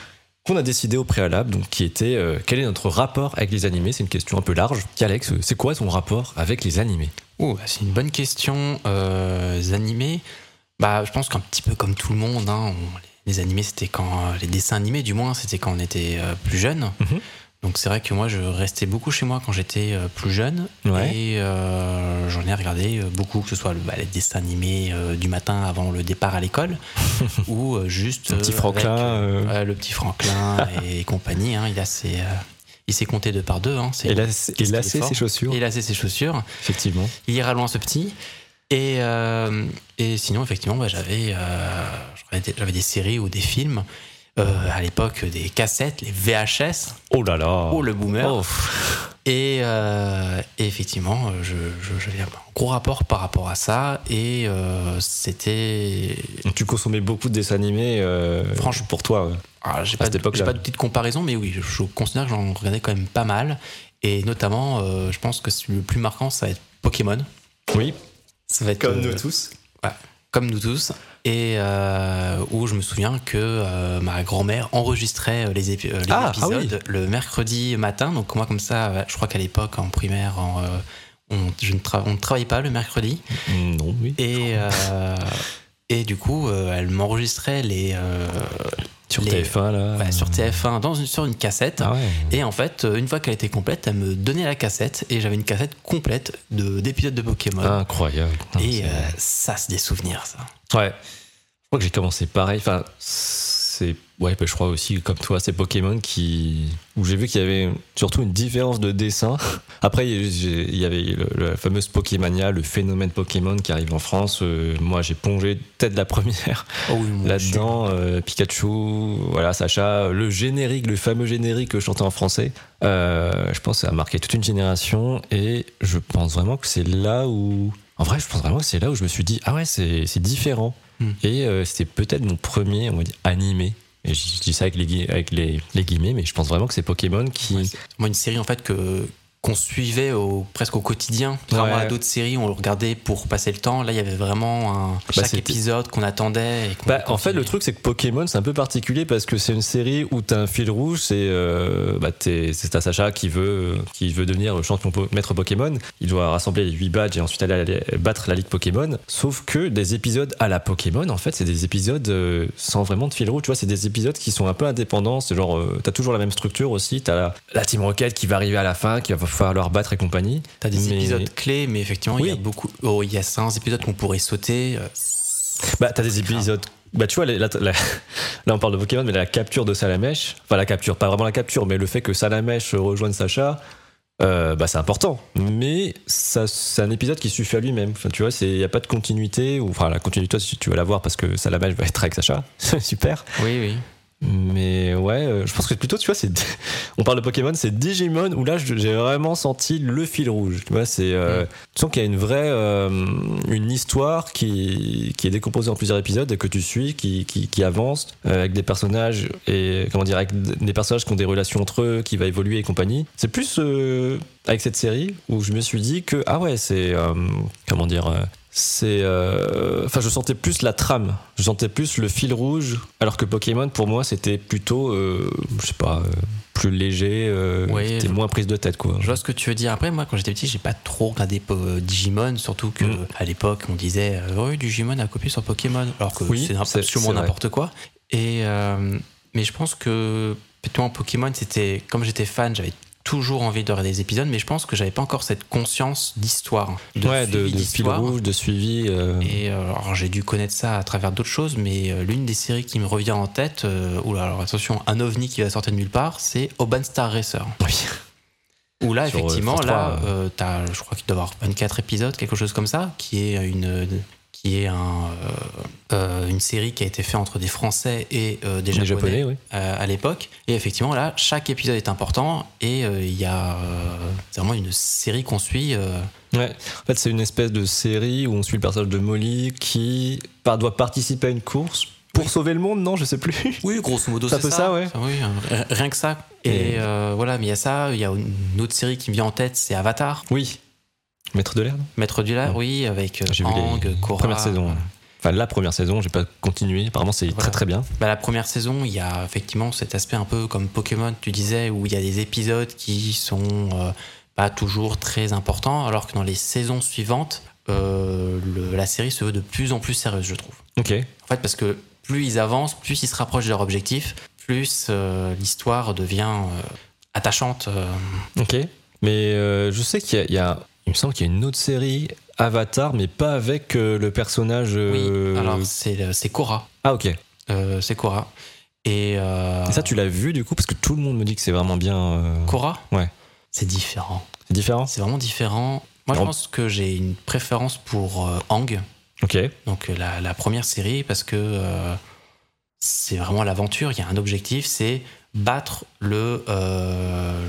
qu'on a décidé au préalable, donc qui était euh, quel est notre rapport avec les animés? C'est une question un peu large. Alex, c'est quoi ton rapport avec les animés? Oh, c'est une bonne question. Euh, les animés, bah, je pense qu'un petit peu comme tout le monde, hein, on- les animés, c'était quand euh, les dessins animés, du moins, c'était quand on était euh, plus jeune. Mhm. Donc c'est vrai que moi, je restais beaucoup chez moi quand j'étais euh, plus jeune, Ouais. et euh, j'en ai regardé euh, beaucoup, que ce soit le- bah, les dessins animés euh, du matin avant le départ à l'école, ou euh, juste Le petit Franklin, le petit Franklin et compagnie. hein, il a ses, il s'est compté deux par deux. Hein, Et là, il lacé ses chaussures, Il a ses chaussures. effectivement. Il ira loin ce petit. Et, et sinon, effectivement, bah, j'avais j'avais des- j'avais des séries ou des films. Euh, à l'époque, des cassettes, les VHS. Oh là là Oh, le boomer. Oh. Et, euh, et effectivement, je- je- j'avais un gros rapport par rapport à ça. Et euh, c'était. Tu consommais beaucoup de dessins animés, euh, Franchement. pour toi. ouais. Ah, j'ai À pas, cette de- époque-là. j'ai pas de petite comparaison, mais oui, je, je considère que j'en regardais quand même pas mal. Et notamment, euh, je pense que le plus marquant, ça va être Pokémon. Oui, Ça va être, euh, tous. Comme nous tous, et euh, où je me souviens que euh, ma grand-mère enregistrait euh, les, épi- les Ah, ah épisodes le mercredi matin. Donc moi comme ça, je crois qu'à l'époque en primaire, en, on, je ne tra- on ne travaillait pas le mercredi, Non, oui. et et du coup, euh, elle m'enregistrait les, euh, Sur les- TF1, là. ouais, sur TF1 dans une, sur une cassette. Ah ouais. Et en fait, euh, une fois qu'elle était complète, elle me donnait la cassette et j'avais une cassette complète de d'épisodes de Pokémon. Incroyable. Et euh, ça, c'est des souvenirs, ça. Ouais. Je crois que j'ai commencé pareil. Enfin, c'est. Ouais, bah, je crois aussi, comme toi, c'est Pokémon qui. Où j'ai vu qu'il y avait surtout une différence de dessin. Après, il y avait le, la fameuse Pokémania, le phénomène Pokémon qui arrive en France. Euh, moi, j'ai plongé peut-être la première Oh oui, là-dedans. euh, Pikachu, voilà, Sacha, le générique, le fameux générique que je chantais en français. euh, je pense que ça a marqué toute une génération et je pense vraiment que c'est là où. En vrai, je pense vraiment que c'est là où je me suis dit, ah ouais, c'est différent. Et euh, c'était peut-être mon premier, on va dire, animé. Et je dis ça avec les, avec les, les guillemets, mais je pense vraiment que c'est Pokémon qui. Moi, une série en fait que qu'on suivait au, presque au quotidien. Contrairement Ouais. à d'autres séries, on le regardait pour passer le temps. Là, il y avait vraiment un, chaque c'était- épisode qu'on attendait. Et Bah, en fait, le truc, c'est que Pokémon, c'est un peu particulier parce que c'est une série où t'as un fil rouge. C'est euh, bah, ta Sacha qui veut, qui veut devenir champion maître Pokémon. Il doit rassembler les 8 badges et ensuite aller, aller battre la ligue Pokémon. Sauf que des épisodes à la Pokémon, en fait, c'est des épisodes euh, sans vraiment de fil rouge. Tu vois, c'est des épisodes qui sont un peu indépendants. C'est genre, euh, t'as toujours la même structure aussi. T'as la, la Team Rocket qui va arriver à la fin, qui va falloir battre et compagnie. T'as des Mais- épisodes clés, mais effectivement, il y a beaucoup. Oh, il y a certains épisodes qu'on pourrait sauter. euh, Bah, t'as des épisodes. Bah, tu vois, les- la- la- là, on parle de Pokémon, mais la capture de Salamèche, enfin, la capture, pas vraiment la capture, mais le fait que Salamèche rejoigne Sacha, euh, bah, c'est important. Mais ça, c'est un épisode qui suffit à lui-même. Enfin, tu vois, il n'y a pas de continuité, ou enfin, la continuité, si tu vas la voir parce que Salamèche va être avec Sacha, super. Oui, oui. Mais ouais, euh, je pense que plutôt, tu vois, c'est. On parle de Pokémon, c'est Digimon où là, j'ai vraiment senti le fil rouge. Tu vois, c'est. euh, Tu sens qu'il y a une vraie. euh, une histoire qui, qui est décomposée en plusieurs épisodes et que tu suis, qui, qui, qui avance euh, avec des personnages et. Comment dire, avec des personnages qui ont des relations entre eux, qui va évoluer et compagnie. C'est plus avec cette série où je me suis dit que. Ah ouais, c'est. comment dire. C'est euh, enfin je sentais plus la trame je sentais plus le fil rouge alors que Pokémon pour moi c'était plutôt euh, je sais pas euh, plus léger Ouais, c'était je- moins prise de tête quoi Je vois ce que tu veux dire. Après, moi, quand j'étais petit, j'ai pas trop regardé Digimon, surtout que Mm. à l'époque, on disait oui, Digimon a copié sur Pokémon, alors que Oui, c'est absolument n'importe quoi. Et mais je pense que plutôt en Pokémon, c'était comme j'étais fan, j'avais toujours envie de regarder des épisodes, mais je pense que j'avais pas encore cette conscience d'histoire, de ouais de, suivi de fil rouge de suivi euh, Et euh, alors j'ai dû connaître ça à travers d'autres choses, mais euh, l'une des séries qui me revient en tête, oula, alors attention, un ovni qui va sortir de nulle part, c'est Oban Star Racer. oui. Où là, Sur, effectivement, France là, 3, euh, t'as, je crois qu'il doit y avoir 24 épisodes, quelque chose comme ça, qui est une, qui est un, euh, euh, une série qui a été faite entre des Français et euh, des Japonais, japonais oui euh, à l'époque. Et effectivement, là, chaque épisode est important et il y a vraiment une série qu'on suit. ouais en fait c'est une espèce de série où on suit le personnage de Molly qui doit participer à une course pour sauver le monde non je sais plus Oui, grosso modo, C'est ça. ça, ouais. Oui, rien que ça. Et, Et- voilà, mais il y a ça. Il y a une autre série qui me vient en tête, c'est Avatar, oui maître de l'air Maître du Lac, Ouais. oui, avec euh, Aang, les Korra. premières saisons enfin la première saison j'ai pas continué apparemment c'est Voilà. très très bien Bah, la première saison, il y a effectivement cet aspect un peu comme Pokémon, tu disais, où il y a des épisodes qui sont euh, pas toujours très importants, alors que dans les saisons suivantes, euh, le- la série se veut de plus en plus sérieuse, je trouve. ok En fait, parce que plus ils avancent, plus ils se rapprochent de leur objectif, plus euh, l'histoire devient attachante. Ok. Mais je sais qu'il y a. Il me semble qu'il y a une autre série, Avatar, mais pas avec euh, le personnage. euh, Oui, alors c'est euh, c'est Korra. Ah, ok. Euh, c'est Korra. Et, euh, Et ça, tu l'as vu du coup Parce que tout le monde me dit que c'est vraiment bien. euh, Korra? Ouais. C'est différent. C'est différent? C'est vraiment différent. Moi, je pense que j'ai une préférence pour euh, Aang, Ok. donc euh, la, la première série, parce que euh, c'est vraiment l'aventure. Il y a un objectif, c'est battre le, euh,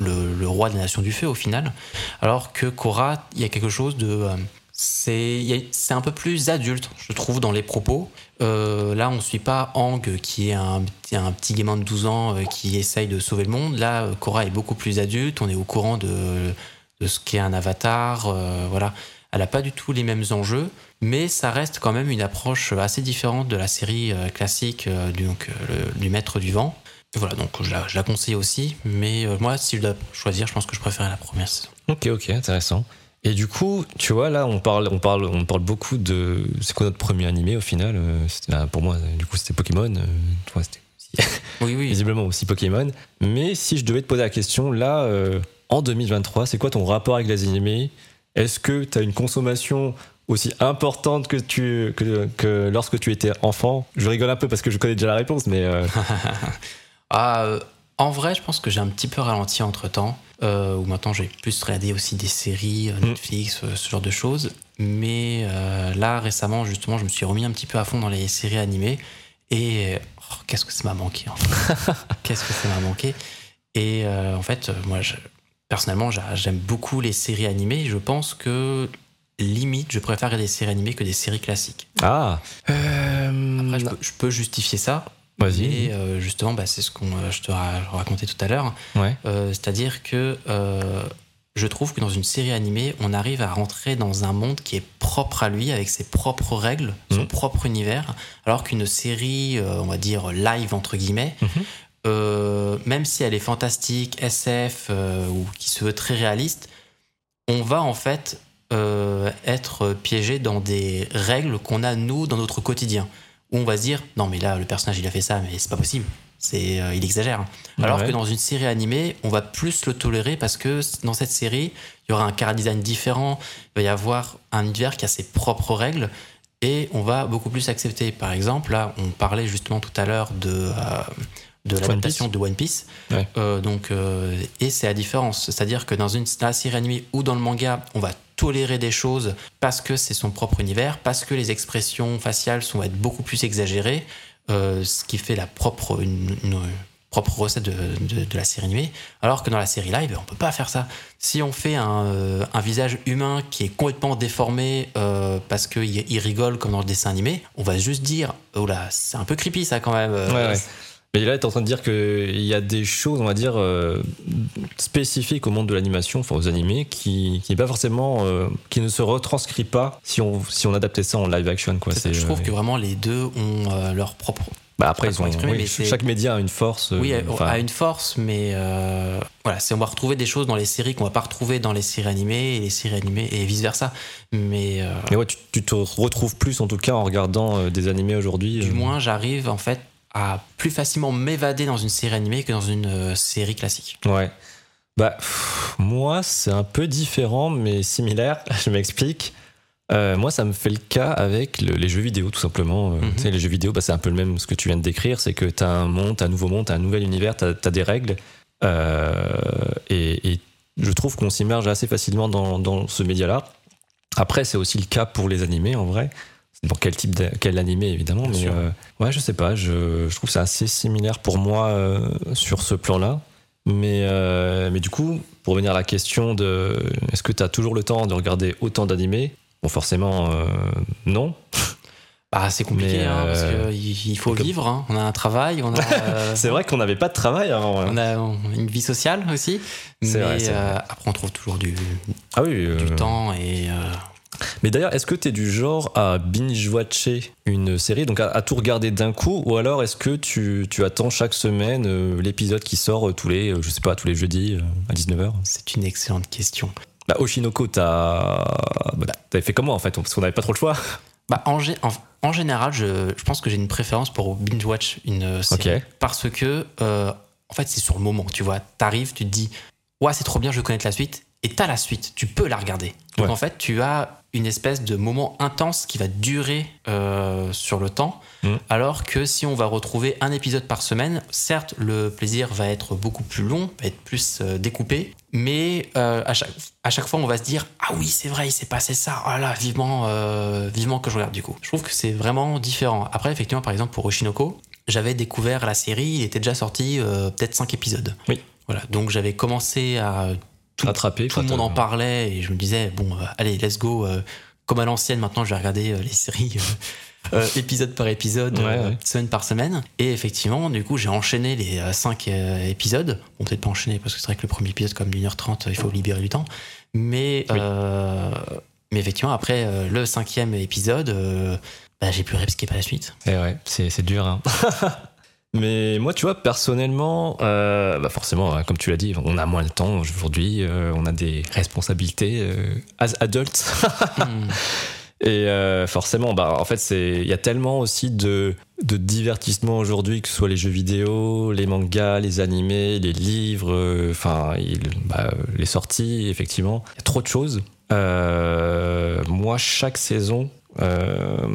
le, roi des nations du feu au final. Alors que Korra, il y a quelque chose de. euh, c'est un peu plus adulte, je trouve, dans les propos. Euh, là, on ne suit pas Aang, qui est un, un petit gamin de 12 ans euh, qui essaye de sauver le monde. Là, Korra est beaucoup plus adulte. On est au courant de, de ce qu'est un avatar. voilà. Elle n'a pas du tout les mêmes enjeux, mais ça reste quand même une approche assez différente de la série classique donc, du Maître du Vent. Et voilà, donc je la, je la conseille aussi. Mais euh, moi, si je dois choisir, je pense que je préfère la première saison. Ok, ok, intéressant. Et du coup, tu vois, là, on parle, on parle, on parle beaucoup de. C'est quoi notre premier animé au final euh, c'était- ah, Pour moi, du coup, c'était Pokémon. euh, toi, c'était Oui, oui. visiblement aussi Pokémon. Mais si je devais te poser la question, là, euh, en 2023, c'est quoi ton rapport avec les animés? Est-ce que tu as une consommation aussi importante que, tu, que, que lorsque tu étais enfant? Je rigole un peu parce que je connais déjà la réponse, mais euh, Ah, euh, en vrai, je pense que j'ai un petit peu ralenti entre temps. Euh, où maintenant j'ai plus regardé aussi des séries, euh, Netflix, euh, ce genre de choses. Mais euh, là, récemment, justement, je me suis remis un petit peu à fond dans les séries animées. Et oh, qu'est-ce que ça m'a manqué, en fait. Qu'est-ce que ça m'a manqué. Et euh, en fait, moi, je- personnellement, j'a- j'aime beaucoup les séries animées. Je pense que limite, je préfère regarder des séries animées que des séries classiques. ah, euh, Après, je peux, je peux justifier ça. Vas-y. Mais euh, justement, bah, c'est ce qu'on euh, je te ra- racontais tout à l'heure. ouais, Euh, C'est-à-dire que euh, je trouve que dans une série animée, on arrive à rentrer dans un monde qui est propre à lui, avec ses propres règles, son Mhm. propre univers, alors qu'une série, on va dire live entre guillemets, Mhm. même si elle est fantastique, SF ou qui se veut très réaliste, on va en fait être piégé dans des règles qu'on a nous dans notre quotidien, où on va se dire non mais là le personnage il a fait ça, mais c'est pas possible. C'est, euh, il exagère. Alors Ouais. que dans une série animée, on va plus le tolérer parce que dans cette série, il y aura un chara design différent, il va y avoir un univers qui a ses propres règles et on va beaucoup plus accepter. Par exemple, là, on parlait justement tout à l'heure de, euh, de l'adaptation de One Piece. Ouais. Euh, donc, euh, et c'est la différence. C'est-à-dire que dans une dans la série animée ou dans le manga, on va tolérer des choses parce que c'est son propre univers, parce que les expressions faciales sont, être beaucoup plus exagérées. euh, ce qui fait la propre, une, propre recette de, de- la série animée, alors que dans la série live, on peut pas faire ça. Si on fait un, euh, un visage humain qui est complètement déformé euh, parce qu'il il rigole comme dans le dessin animé, on va juste dire, oh là, c'est un peu creepy ça quand même. Ouais, ouais. Mais là, tu es en train de dire qu'il y a des choses, on va dire, euh, spécifiques au monde de l'animation, enfin aux animés, qui, pas forcément, euh, qui ne se retranscrit pas si on, si on adaptait ça en live action. Quoi. C'est je trouve euh, que vraiment les deux ont euh, leur propre bah, après, ils ont, oui, c'est- chaque média a une force. Oui, à une force, mais voilà, c'est on va retrouver des choses dans les séries qu'on va pas retrouver dans les séries animées et les séries animées et vice versa. Mais Mais ouais, tu, tu te retrouves plus en tout cas en regardant des animés aujourd'hui. du moins, j'arrive en fait à plus facilement m'évader dans une série animée que dans une euh, série classique. Ouais. Bah, pff, moi, c'est un peu différent, mais similaire. Je m'explique. Euh, moi, ça me fait le cas avec le- les jeux vidéo, tout simplement. Euh, Mhm. Tu sais, les jeux vidéo, bah, c'est un peu le même ce que tu viens de décrire. C'est que tu as un monde, t'as un nouveau monde, t'as un nouvel univers, t'as as des règles. Euh, et, et je trouve qu'on s'immerge assez facilement dans, dans ce média-là. Après, c'est aussi le cas pour les animés, en vrai. Pour quel type de, quel animé, évidemment. Bien mais euh, ouais, je sais pas. Je, je trouve ça assez similaire pour moi euh, sur ce plan-là. Mais, euh, mais du coup, pour revenir à la question de est-ce que tu as toujours le temps de regarder autant d'animés? Bon, forcément, non. Bah, c'est compliqué Mais, hein, parce qu'il il faut comme- vivre. hein. On a un travail, on a, C'est vrai qu'on n'avait pas de travail avant. hein. on a une vie sociale aussi. Mais vrai, après, on trouve toujours du, Ah oui. du temps et Mais d'ailleurs, est-ce que tu es du genre à binge-watcher une série, donc à, à tout regarder d'un coup, ou alors est-ce que tu, tu attends chaque semaine euh, l'épisode qui sort euh, tous les, euh, je sais pas, tous les jeudis euh, à 19h c'est une excellente question. Bah, Oshinoko, t'as bah, t'avais fait comment en fait Parce qu'on n'avait pas trop le choix. Bah, en, gé- en, en général, je, je pense que j'ai une préférence pour binge-watch une série. Parce que, en fait, c'est sur le moment, tu vois. T'arrives, tu te dis, ouais, c'est trop bien, je veux connaître la suite. Et t'as la suite, tu peux la regarder. Donc, Ouais. en fait, tu as une espèce de moment intense qui va durer euh, sur le temps. Mhm. Alors que si on va retrouver un épisode par semaine, certes, le plaisir va être beaucoup plus long, va être plus euh, découpé. Mais euh, à, chaque, à chaque fois, on va se dire Ah oui, c'est vrai, il s'est passé ça. Oh là vivement, vivement que je regarde du coup. Je trouve que c'est vraiment différent. Après, effectivement, par exemple, pour Oshinoko, j'avais découvert la série, il était déjà sorti peut-être 5 épisodes. Oui. Voilà, donc j'avais commencé à. Tout, Rattraper. tout le monde en parlait et je me disais Bon, euh, allez, let's go. euh, comme à l'ancienne, maintenant, je vais regarder euh, les séries. euh, euh, épisode par épisode, Ouais, euh, ouais. semaine par semaine. Et effectivement, du coup, j'ai enchaîné les 5 épisodes. Bon, peut-être pas enchaîné parce que c'est vrai que le premier épisode, comme d'une heure trente, il faut libérer du temps. Mais, Oui. euh, mais effectivement, après euh, le cinquième épisode, euh, bah, j'ai pleuré parce qu'il n'y a pas la suite. Eh ouais, c'est, c'est dur. Hein. Mais moi, tu vois, personnellement, euh, bah forcément, hein, comme tu l'as dit, on a moins le temps aujourd'hui, euh, on a des responsabilités euh, as adultes. Hmm. Et forcément, bah, en fait, il y a tellement aussi de, de divertissement aujourd'hui, que ce soit les jeux vidéo, les mangas, les animés, les livres, enfin, bah, les sorties, effectivement. Il y a trop de choses. Moi, chaque saison, euh,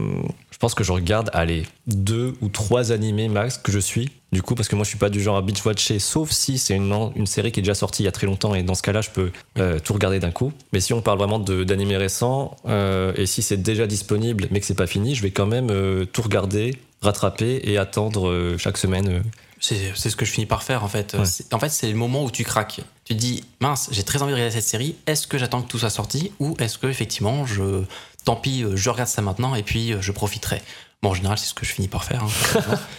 pense que je regarde, allez, deux ou trois animés max que je suis. Du coup, parce que moi, je suis pas du genre à binge-watcher, sauf si c'est une, une série qui est déjà sortie il y a très longtemps, et dans ce cas-là, je peux euh, tout regarder d'un coup. Mais si on parle vraiment de- d'animés récents, euh, et si c'est déjà disponible, mais que c'est pas fini, je vais quand même euh, tout regarder, rattraper et attendre chaque semaine. C'est ce que je finis par faire en fait. Ouais. En fait, c'est le moment où tu craques. Tu te dis, mince, j'ai très envie de regarder cette série. Est-ce que j'attends que tout soit sorti ou est-ce que effectivement, je, tant pis, euh, je regarde ça maintenant et puis euh, je profiterai. Bon, en général, c'est ce que je finis par faire. hein.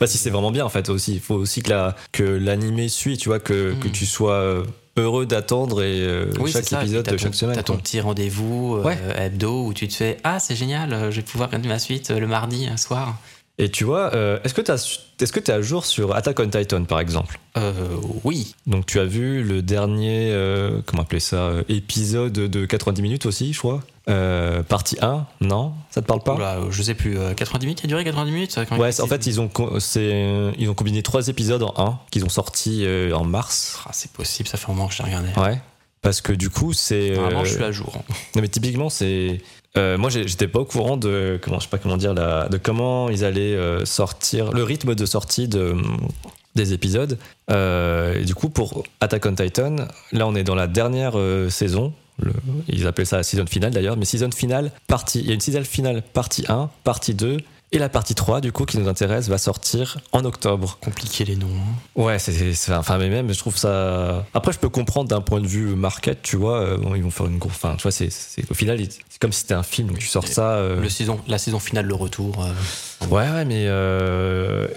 Bah, si c'est vraiment bien, en fait, aussi. Il faut aussi que la- que l'animé suit, tu vois, que, Mm. que tu sois euh, heureux d'attendre et euh, oui, chaque épisode de ton- chaque semaine. T'as ton petit rendez-vous euh, hebdo où tu te fais, ah, c'est génial, je vais pouvoir regarder ma suite le mardi un soir. Et tu vois, euh, est-ce que tu est-ce que es à jour sur Attack on Titan, par exemple? Euh, oui. Donc tu as vu le dernier, comment appeler ça, épisode de 90 minutes aussi, je crois? Euh, partie 1, non Ça te parle pas Oula, euh, je sais plus, euh, 90 minutes, il a duré 90 minutes Ouais, en fait, ils ont, c'est- ils ont combiné trois épisodes en un, qu'ils ont sorti euh, en mars. Ah, c'est possible, ça fait un moment que je l'ai regardé. Ouais. Parce que du coup, c'est. Normalement, euh, je suis à jour. Non, mais typiquement, c'est. euh, moi, j'étais pas au courant de comment, je sais pas comment dire, la- de comment ils allaient euh, sortir, le rythme de sortie de, des épisodes. Euh, et du coup, pour Attack on Titan, là, on est dans la dernière euh, saison. Le- ils appellent ça la season finale d'ailleurs, mais season finale, partie. Il y a une season finale, partie 1, partie 2. Et la partie 3, du coup, qui nous intéresse, va sortir en octobre. Compliqué les noms. hein. Ouais, c'est, enfin, mais même, je trouve ça. Après, je peux comprendre d'un point de vue market, tu vois, euh, bon, ils vont faire une grosse. Enfin, tu vois, c'est, au final, c'est comme si c'était un film, donc tu sors ça. euh, Le saison, la saison finale, le retour. euh, Ouais, ouais, mais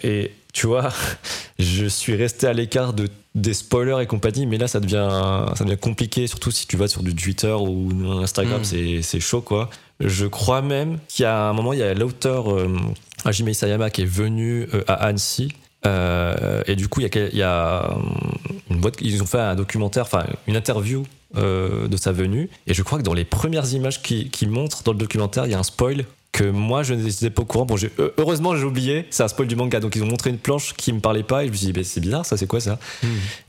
et tu vois, je suis resté à l'écart de des spoilers et compagnie, mais là ça devient ça devient compliqué, surtout si tu vas sur du Twitter ou Instagram, Mm. c'est c'est chaud quoi. Je crois même qu'il y a un moment, il y a l'auteur euh, Hajime Isayama qui est venu euh, à Annecy. euh, et du coup, il y a, quel- il y a une boîte, ils ont fait un documentaire, enfin une interview euh, de sa venue. Et je crois que dans les premières images qui, qui montrent dans le documentaire, il y a un spoil que moi je n'étais pas au courant. Bon, euh, heureusement j'ai oublié, c'est un spoil du manga. Donc ils ont montré une planche qui me parlait pas et je me suis dit, bah, c'est bizarre, ça c'est quoi ça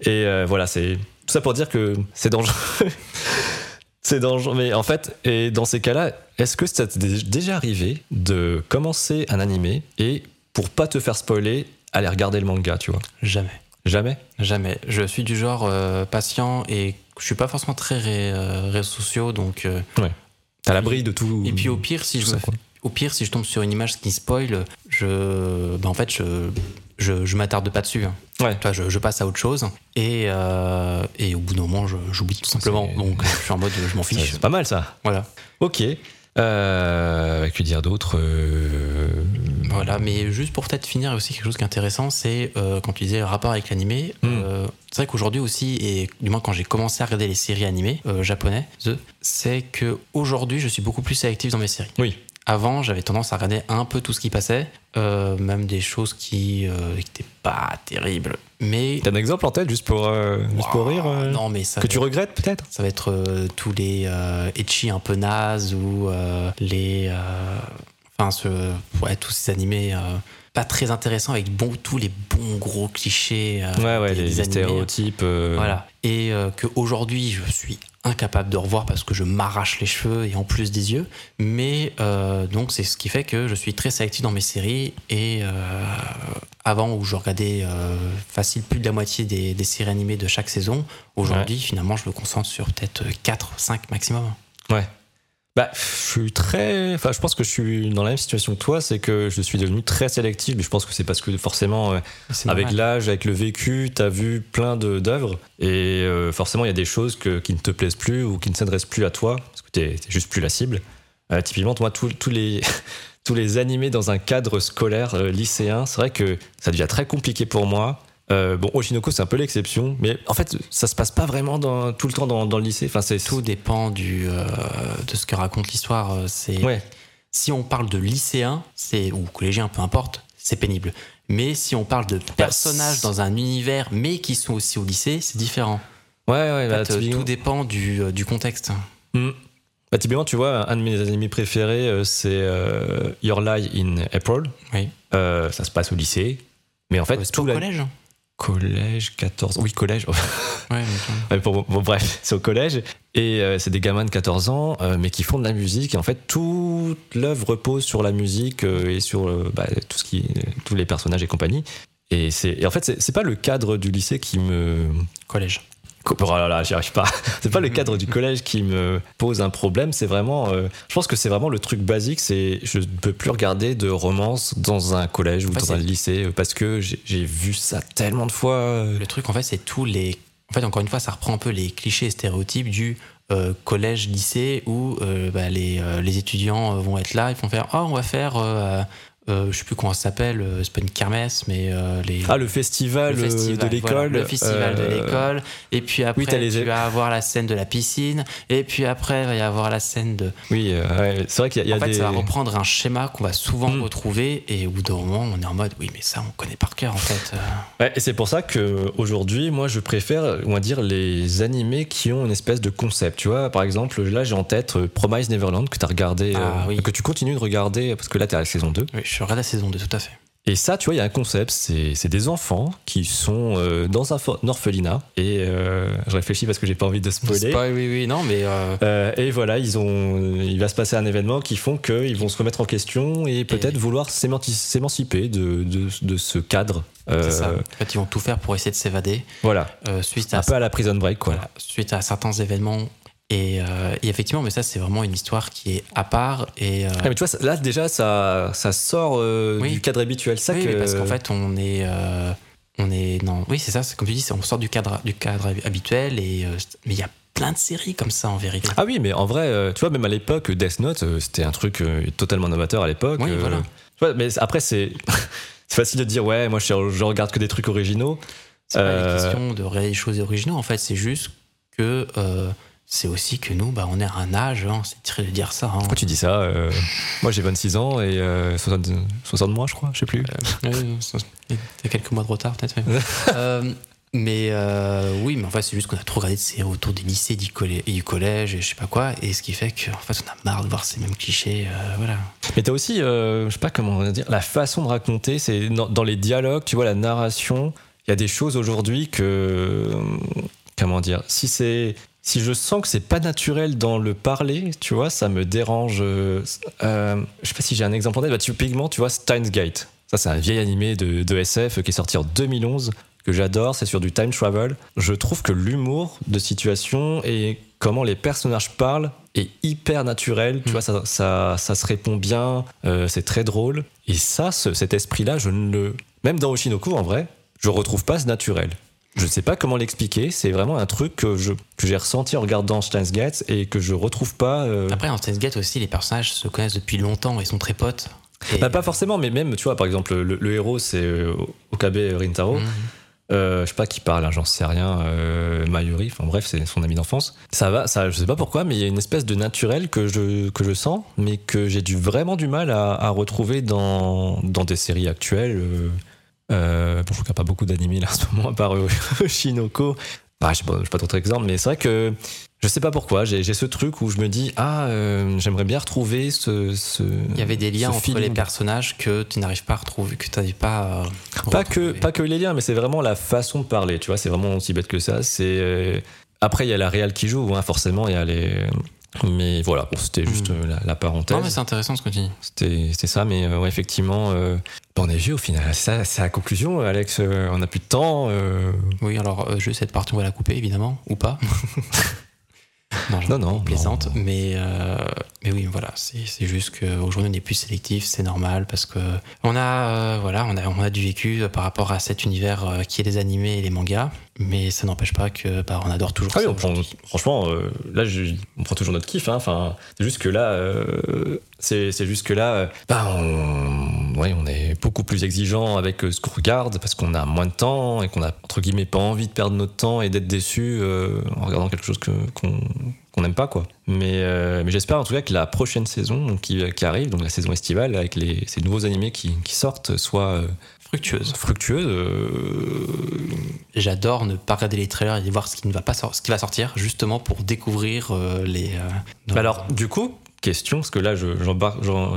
Et euh, voilà, c'est tout ça pour dire que c'est dangereux. c'est dangereux. Mais en fait, et dans ces cas-là, est-ce que ça t'est déjà arrivé de commencer un animé et pour pas te faire spoiler, aller regarder le manga, tu vois? Jamais. Jamais? Jamais. Je suis du genre euh, patient et je suis pas forcément très ré- euh, réseaux sociaux, donc. euh, T'as l'abri de tout. Et puis au pire, si tout je me au pire, si je tombe sur une image qui spoil, je, ben en fait, je, je, je m'attarde pas dessus. hein. Ouais. Je, je passe à autre chose et, euh, et au bout d'un moment, je- j'oublie tout simplement. Donc, je suis en mode, je m'en fiche. C'est pas mal ça. Voilà. Ok. Euh, que dire d'autre Euh, Voilà, mais juste pour peut-être finir aussi quelque chose qui est intéressant, c'est euh, quand tu disais le rapport avec l'animé. Mm. euh, c'est vrai qu'aujourd'hui aussi, et du moins quand j'ai commencé à regarder les séries animées euh, japonais, c'est que aujourd'hui je suis beaucoup plus sélectif dans mes séries. Oui. Avant, j'avais tendance à regarder un peu tout ce qui passait, euh, même des choses qui n'étaient pas terribles. Mais T'as un exemple en tête juste pour, euh, juste pour rire euh, non, mais ça Que tu regrettes peut-être? ça va être euh, tous les euh, etchi un peu nazes ou euh, les. euh, Enfin, ce, ouais, tous ces animés euh, pas très intéressants avec bon, tous les bons gros clichés. euh, Ouais, ouais, des- les, des stéréotypes. euh, Voilà. Et euh, qu'aujourd'hui, je suis incapable de revoir parce que je m'arrache les cheveux et en plus des yeux. Mais euh, donc, c'est ce qui fait que je suis très sélectif dans mes séries. Et euh, avant, où je regardais euh, facile plus de la moitié des, des séries animées de chaque saison, aujourd'hui, finalement, je me concentre sur peut-être 4, 5 maximum. Ouais. Bah, je suis très. Enfin, je pense que je suis dans la même situation que toi, c'est que je suis devenu très sélectif, mais je pense que c'est parce que forcément, euh, avec l'âge, avec le vécu, t'as vu plein d'œuvres, et euh, forcément, il y a des choses que- qui ne te plaisent plus ou qui ne s'adressent plus à toi, parce que t'es juste plus la cible. Euh, typiquement, moi, tous les. Tous les animés dans un cadre scolaire lycéen, c'est vrai que ça devient très compliqué pour moi. Euh, bon, Oshinoko, c'est un peu l'exception, mais en fait, ça se passe pas vraiment dans, tout le temps dans, dans le lycée. Enfin, c'est Tout dépend du, euh, de ce que raconte l'histoire. euh, C'est Ouais, si on parle de lycéens, c'est ou collégien, peu importe, c'est pénible. Mais si on parle de personnages c'est- dans un univers, mais qui sont aussi au lycée, c'est différent. ouais, ouais. En bah, fait, euh, tout dépend du, du contexte. Hmm. Bah, typiquement, tu vois, un de mes animés préférés, c'est euh, Your Lie in April. Oui. Ça se passe au lycée. Mais en fait, Euh, c'est tout au la- collège. Collège, 14. Oui, collège. Ouais, mais- bon, bon, bref, c'est au collège. Et euh, c'est des gamins de 14 ans, euh, mais qui font de la musique. Et en fait, toute l'œuvre repose sur la musique euh, et sur bah, tout ce qui, tous les personnages et compagnie. Et, c'est, et en fait, c'est pas le cadre du lycée qui me. collège. Oh là là, j'y arrive pas. C'est pas le cadre du collège qui me pose un problème. C'est vraiment. euh, je pense que c'est vraiment le truc basique. C'est je ne peux plus regarder de romance dans un collège ou dans un lycée euh, parce que j'ai, vu ça tellement de fois. euh. Le truc, en fait, c'est tous les. En fait, encore une fois, ça reprend un peu les clichés et stéréotypes du euh, collège, lycée, où euh, bah, les, les étudiants vont être là, ils vont faire Oh, on va faire. Euh, je sais plus comment ça s'appelle, euh, c'est pas une kermesse, mais euh, les. Ah, le festival, le festival, de l'école. voilà, le festival de l'école. Et puis après, les- tu vas avoir la scène de la piscine. Et puis après, il va y avoir la scène de. Oui, ouais, c'est vrai qu'il y a, y a en fait, des. ça va reprendre un schéma qu'on va souvent Mm. retrouver. Et au bout d'un moment, on est en mode, oui, mais ça, on connaît par cœur, en fait. Ouais, et c'est pour ça que aujourd'hui, moi, je préfère, on va dire, les animés qui ont une espèce de concept. Tu vois, par exemple, là, j'ai en tête Promise Neverland que tu as regardé, Ah, oui. que tu continues de regarder parce que là, tu es à la saison 2. Oui, je regarde la saison 2, tout à fait. Et ça, tu vois, il y a un concept, c'est des enfants qui sont euh, dans un, un orphelinat. Et euh, je réfléchis parce que j'ai pas envie de spoiler. Spoil, oui, oui, non, mais. euh, et voilà, ils ont, il va se passer un événement qui font qu'ils vont se remettre en question et peut-être vouloir s'émanci- s'émanciper de, de, de ce cadre. C'est ça. En fait, ils vont tout faire pour essayer de s'évader. Voilà, suite, un à, peu à la prison break, quoi. voilà, suite à certains événements Et, euh, et effectivement, mais ça, c'est vraiment une histoire qui est à part. Et, euh, Ah, mais tu vois, là déjà, ça, ça sort euh, Oui. du cadre habituel. Ça oui, que... parce qu'en fait, on est. on est non, oui, c'est ça, c'est comme tu dis, on sort du cadre, du cadre habituel. Et, mais il y a plein de séries comme ça en vérité. Ah oui, mais en vrai, tu vois, même à l'époque, Death Note, c'était un truc totalement novateur à l'époque. Oui, voilà. tu vois, mais après, c'est c'est facile de dire, ouais, moi, je, je regarde que des trucs originaux. C'est pas une question de des choses originaux. En fait, c'est juste que c'est aussi que nous, bah, on est à un âge, hein, c'est tiré de dire ça. hein. Pourquoi tu dis ça euh, Moi, j'ai 26 ans et euh, 60, 60 mois, je crois, je sais plus. Y a quelques mois de retard, peut-être. Euh, mais euh, oui, mais en fait, c'est juste qu'on a trop regardé de séries autour des lycées, du collège, et du collège, et je sais pas quoi, et ce qui fait qu'en fait, on a marre de voir ces mêmes clichés. euh, voilà. Mais t'as aussi, euh, je sais pas comment dire, la façon de raconter, c'est dans, dans les dialogues, tu vois, la narration. Il y a des choses aujourd'hui que, euh, comment dire, si c'est, si je sens que c'est pas naturel dans le parler, tu vois, ça me dérange. euh, euh, je sais pas si j'ai un exemple en tête. Bah, typiquement, tu vois, Steins Gate. Ça, c'est un vieil animé de, de SF qui est sorti en 2011 que j'adore. C'est sur du time travel. Je trouve que l'humour de situation et comment les personnages parlent est hyper naturel. Tu vois, ça, ça, ça se répond bien. euh, c'est très drôle. Et ça, ce- cet esprit-là, je ne le. Même dans Oshinoko, en vrai, je retrouve pas ce naturel. Je ne sais pas comment l'expliquer. C'est vraiment un truc que je que j'ai ressenti en regardant Steins Gate et que je retrouve pas. euh, Après, en Steins Gate aussi, les personnages se connaissent depuis longtemps, ils sont très potes. Et- Bah, pas forcément, mais même, tu vois, par exemple, le, le héros, c'est euh, Okabe Rintaro. Mhm. Euh, je sais pas qui parle, hein, j'en sais rien. Euh, Mayuri, enfin bref, c'est son ami d'enfance. Ça va, ça, je sais pas pourquoi, mais il y a une espèce de naturel que je, que je sens, mais que j'ai du, vraiment du mal à, à retrouver dans, dans des séries actuelles. Euh, euh, bon, je a pas beaucoup d'animés là en ce moment, à part Shinoko. Ah, je sais pas, je sais pas d'autres exemples, mais c'est vrai que je sais pas pourquoi, j'ai ce truc où je me dis, ah, euh, j'aimerais bien retrouver ce. ce Il y avait des liens entre feeling. les personnages que tu n'arrives pas à retrouver, que tu n'arrives pas à Pas que, pas que les liens, mais c'est vraiment la façon de parler, tu vois, c'est vraiment aussi bête que ça. C'est euh, Après, il y a la réal qui joue, hein, forcément, il y a les. Mais voilà, bon, c'était juste euh, la, la parenthèse. Non, mais c'est intéressant ce que tu dis. C'était ça, mais euh, ouais, effectivement, euh, on a vu au final. C'est ça- c'est la conclusion, Alex. euh, on n'a plus de temps. Oui, alors, juste cette partie, on va la couper, évidemment, ou pas. non, Non, non, plaisante. non. Mais, mais oui, voilà, c'est c'est juste qu'aujourd'hui, on est plus sélectif, c'est normal, parce que on a, voilà, on a, on a du vécu par rapport à cet univers qui est les animés et les mangas, mais ça n'empêche pas que bah, on adore toujours Ah oui, ça on aujourd'hui. franchement, euh, là, je- on prend toujours notre kiff. hein. Enfin, c'est juste que là, euh, c'est juste que là, euh, bah, on, ouais, on est beaucoup plus exigeant avec euh, ce qu'on regarde parce qu'on a moins de temps et qu'on a entre guillemets pas envie de perdre notre temps et d'être déçu en regardant quelque chose que- qu'on qu'on n'aime pas, quoi. Mais, mais j'espère en tout cas que la prochaine saison donc, qui, qui arrive, donc la saison estivale, avec les, ces nouveaux animés qui, qui sortent, soit Fructueuse. fructueuse. euh, J'adore ne pas regarder les trailers et voir ce qui ne va pas sor- ce qui va sortir, justement pour découvrir euh, les. euh, Bah alors, du coup, question, parce que là, je,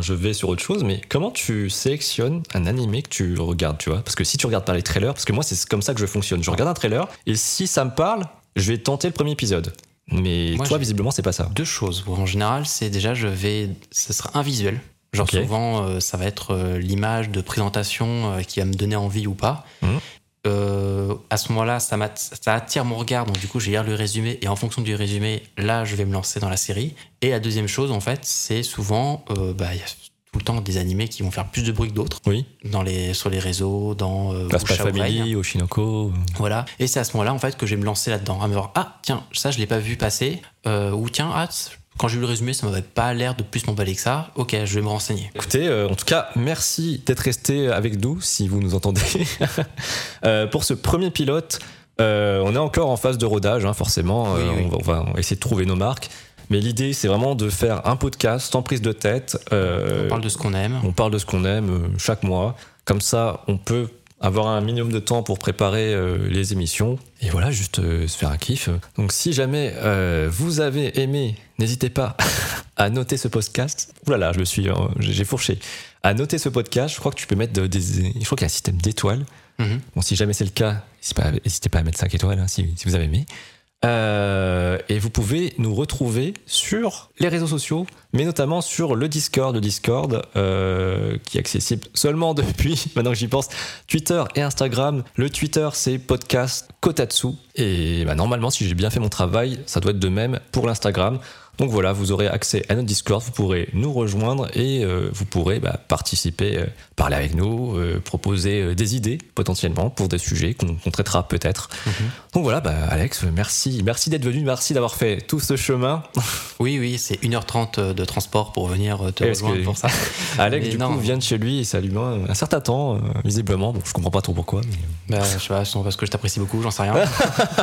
je vais sur autre chose, mais comment tu sélectionnes un animé que tu regardes, tu vois? Parce que si tu regardes par les trailers, parce que moi, c'est comme ça que je fonctionne. Je regarde un trailer, et si ça me parle, je vais tenter le premier épisode. Mais Moi, toi, visiblement, c'est pas ça. deux choses. En général, c'est déjà, je vais, ce sera un visuel. Genre souvent, euh, ça va être euh, l'image de présentation euh, qui va me donner envie ou pas. Euh, à ce moment-là, ça, attire mon regard, donc du coup, je vais lire le résumé et en fonction du résumé, là, je vais me lancer dans la série. Et la deuxième chose, en fait, c'est souvent, bah, il y a tout le temps des animés qui vont faire plus de bruit que d'autres Oui. dans les, sur les réseaux, dans euh, oreille. Family, Oshinoko. Voilà. Et c'est à ce moment-là, en fait, que je vais me lancer là-dedans. À me dire, ah, tiens, ça, je l'ai pas vu passer. Euh, ou tiens, ah, quand j'ai vu le résumé, ça m'avait pas l'air de plus m'emballer que ça. Ok, je vais me renseigner. Écoutez, euh, en tout cas, merci d'être resté avec nous, si vous nous entendez. Euh, pour ce premier pilote, euh, on est encore en phase de rodage, hein, forcément. Oui, oui. On, va, on va- essayer de trouver nos marques. Mais l'idée, c'est vraiment de faire un podcast sans prise de tête. On parle de ce qu'on aime. on parle de ce qu'on aime chaque mois. Comme ça, on peut avoir un minimum de temps pour préparer euh, les émissions. Et voilà, juste euh, se faire un kiff. Donc si jamais euh, vous avez aimé, n'hésitez pas à noter ce podcast. Ouh là là, je me suis, j'ai fourché. À noter ce podcast, je crois que tu peux mettre de- des, je crois qu'il y a un système d'étoiles. Mhm. Bon, si jamais c'est le cas, n'hésitez pas, n'hésitez pas à mettre 5 étoiles hein, si, si vous avez aimé. Euh, et vous pouvez nous retrouver sur les réseaux sociaux, mais notamment sur le Discord, le Discord euh, qui est accessible seulement depuis, maintenant que j'y pense, Twitter et Instagram. Le Twitter, c'est podcast Kotatsu. Et bah, normalement, si j'ai bien fait mon travail, ça doit être de même pour l'Instagram. Donc voilà, vous aurez accès à notre Discord, vous pourrez nous rejoindre et euh, vous pourrez bah, participer, euh, parler avec nous, euh, proposer des idées potentiellement pour des sujets qu'on traitera peut-être. Donc voilà, bah, Alex, merci, merci d'être venu, merci d'avoir fait tout ce chemin. Oui, oui, c'est 1h30 de transport pour venir te rejoindre que- pour ça. Alex, Mais du non. coup, vient de chez lui et ça lui met un, certain temps, visiblement. Bon, je comprends pas trop pourquoi. Mais... Bah, je sais pas, parce que je t'apprécie beaucoup, j'en sais rien.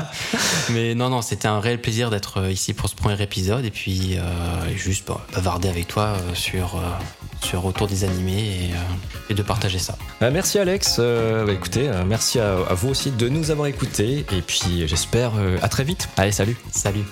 Mais non, non, c'était un réel plaisir d'être ici pour ce premier épisode et puis euh, juste bah, bavarder avec toi euh, sur, euh, sur autour des animés et, et de partager ça. Merci Alex. Bah, écoutez, merci à, à vous aussi de nous avoir écoutés et puis j'espère à très vite. Allez, salut. Salut.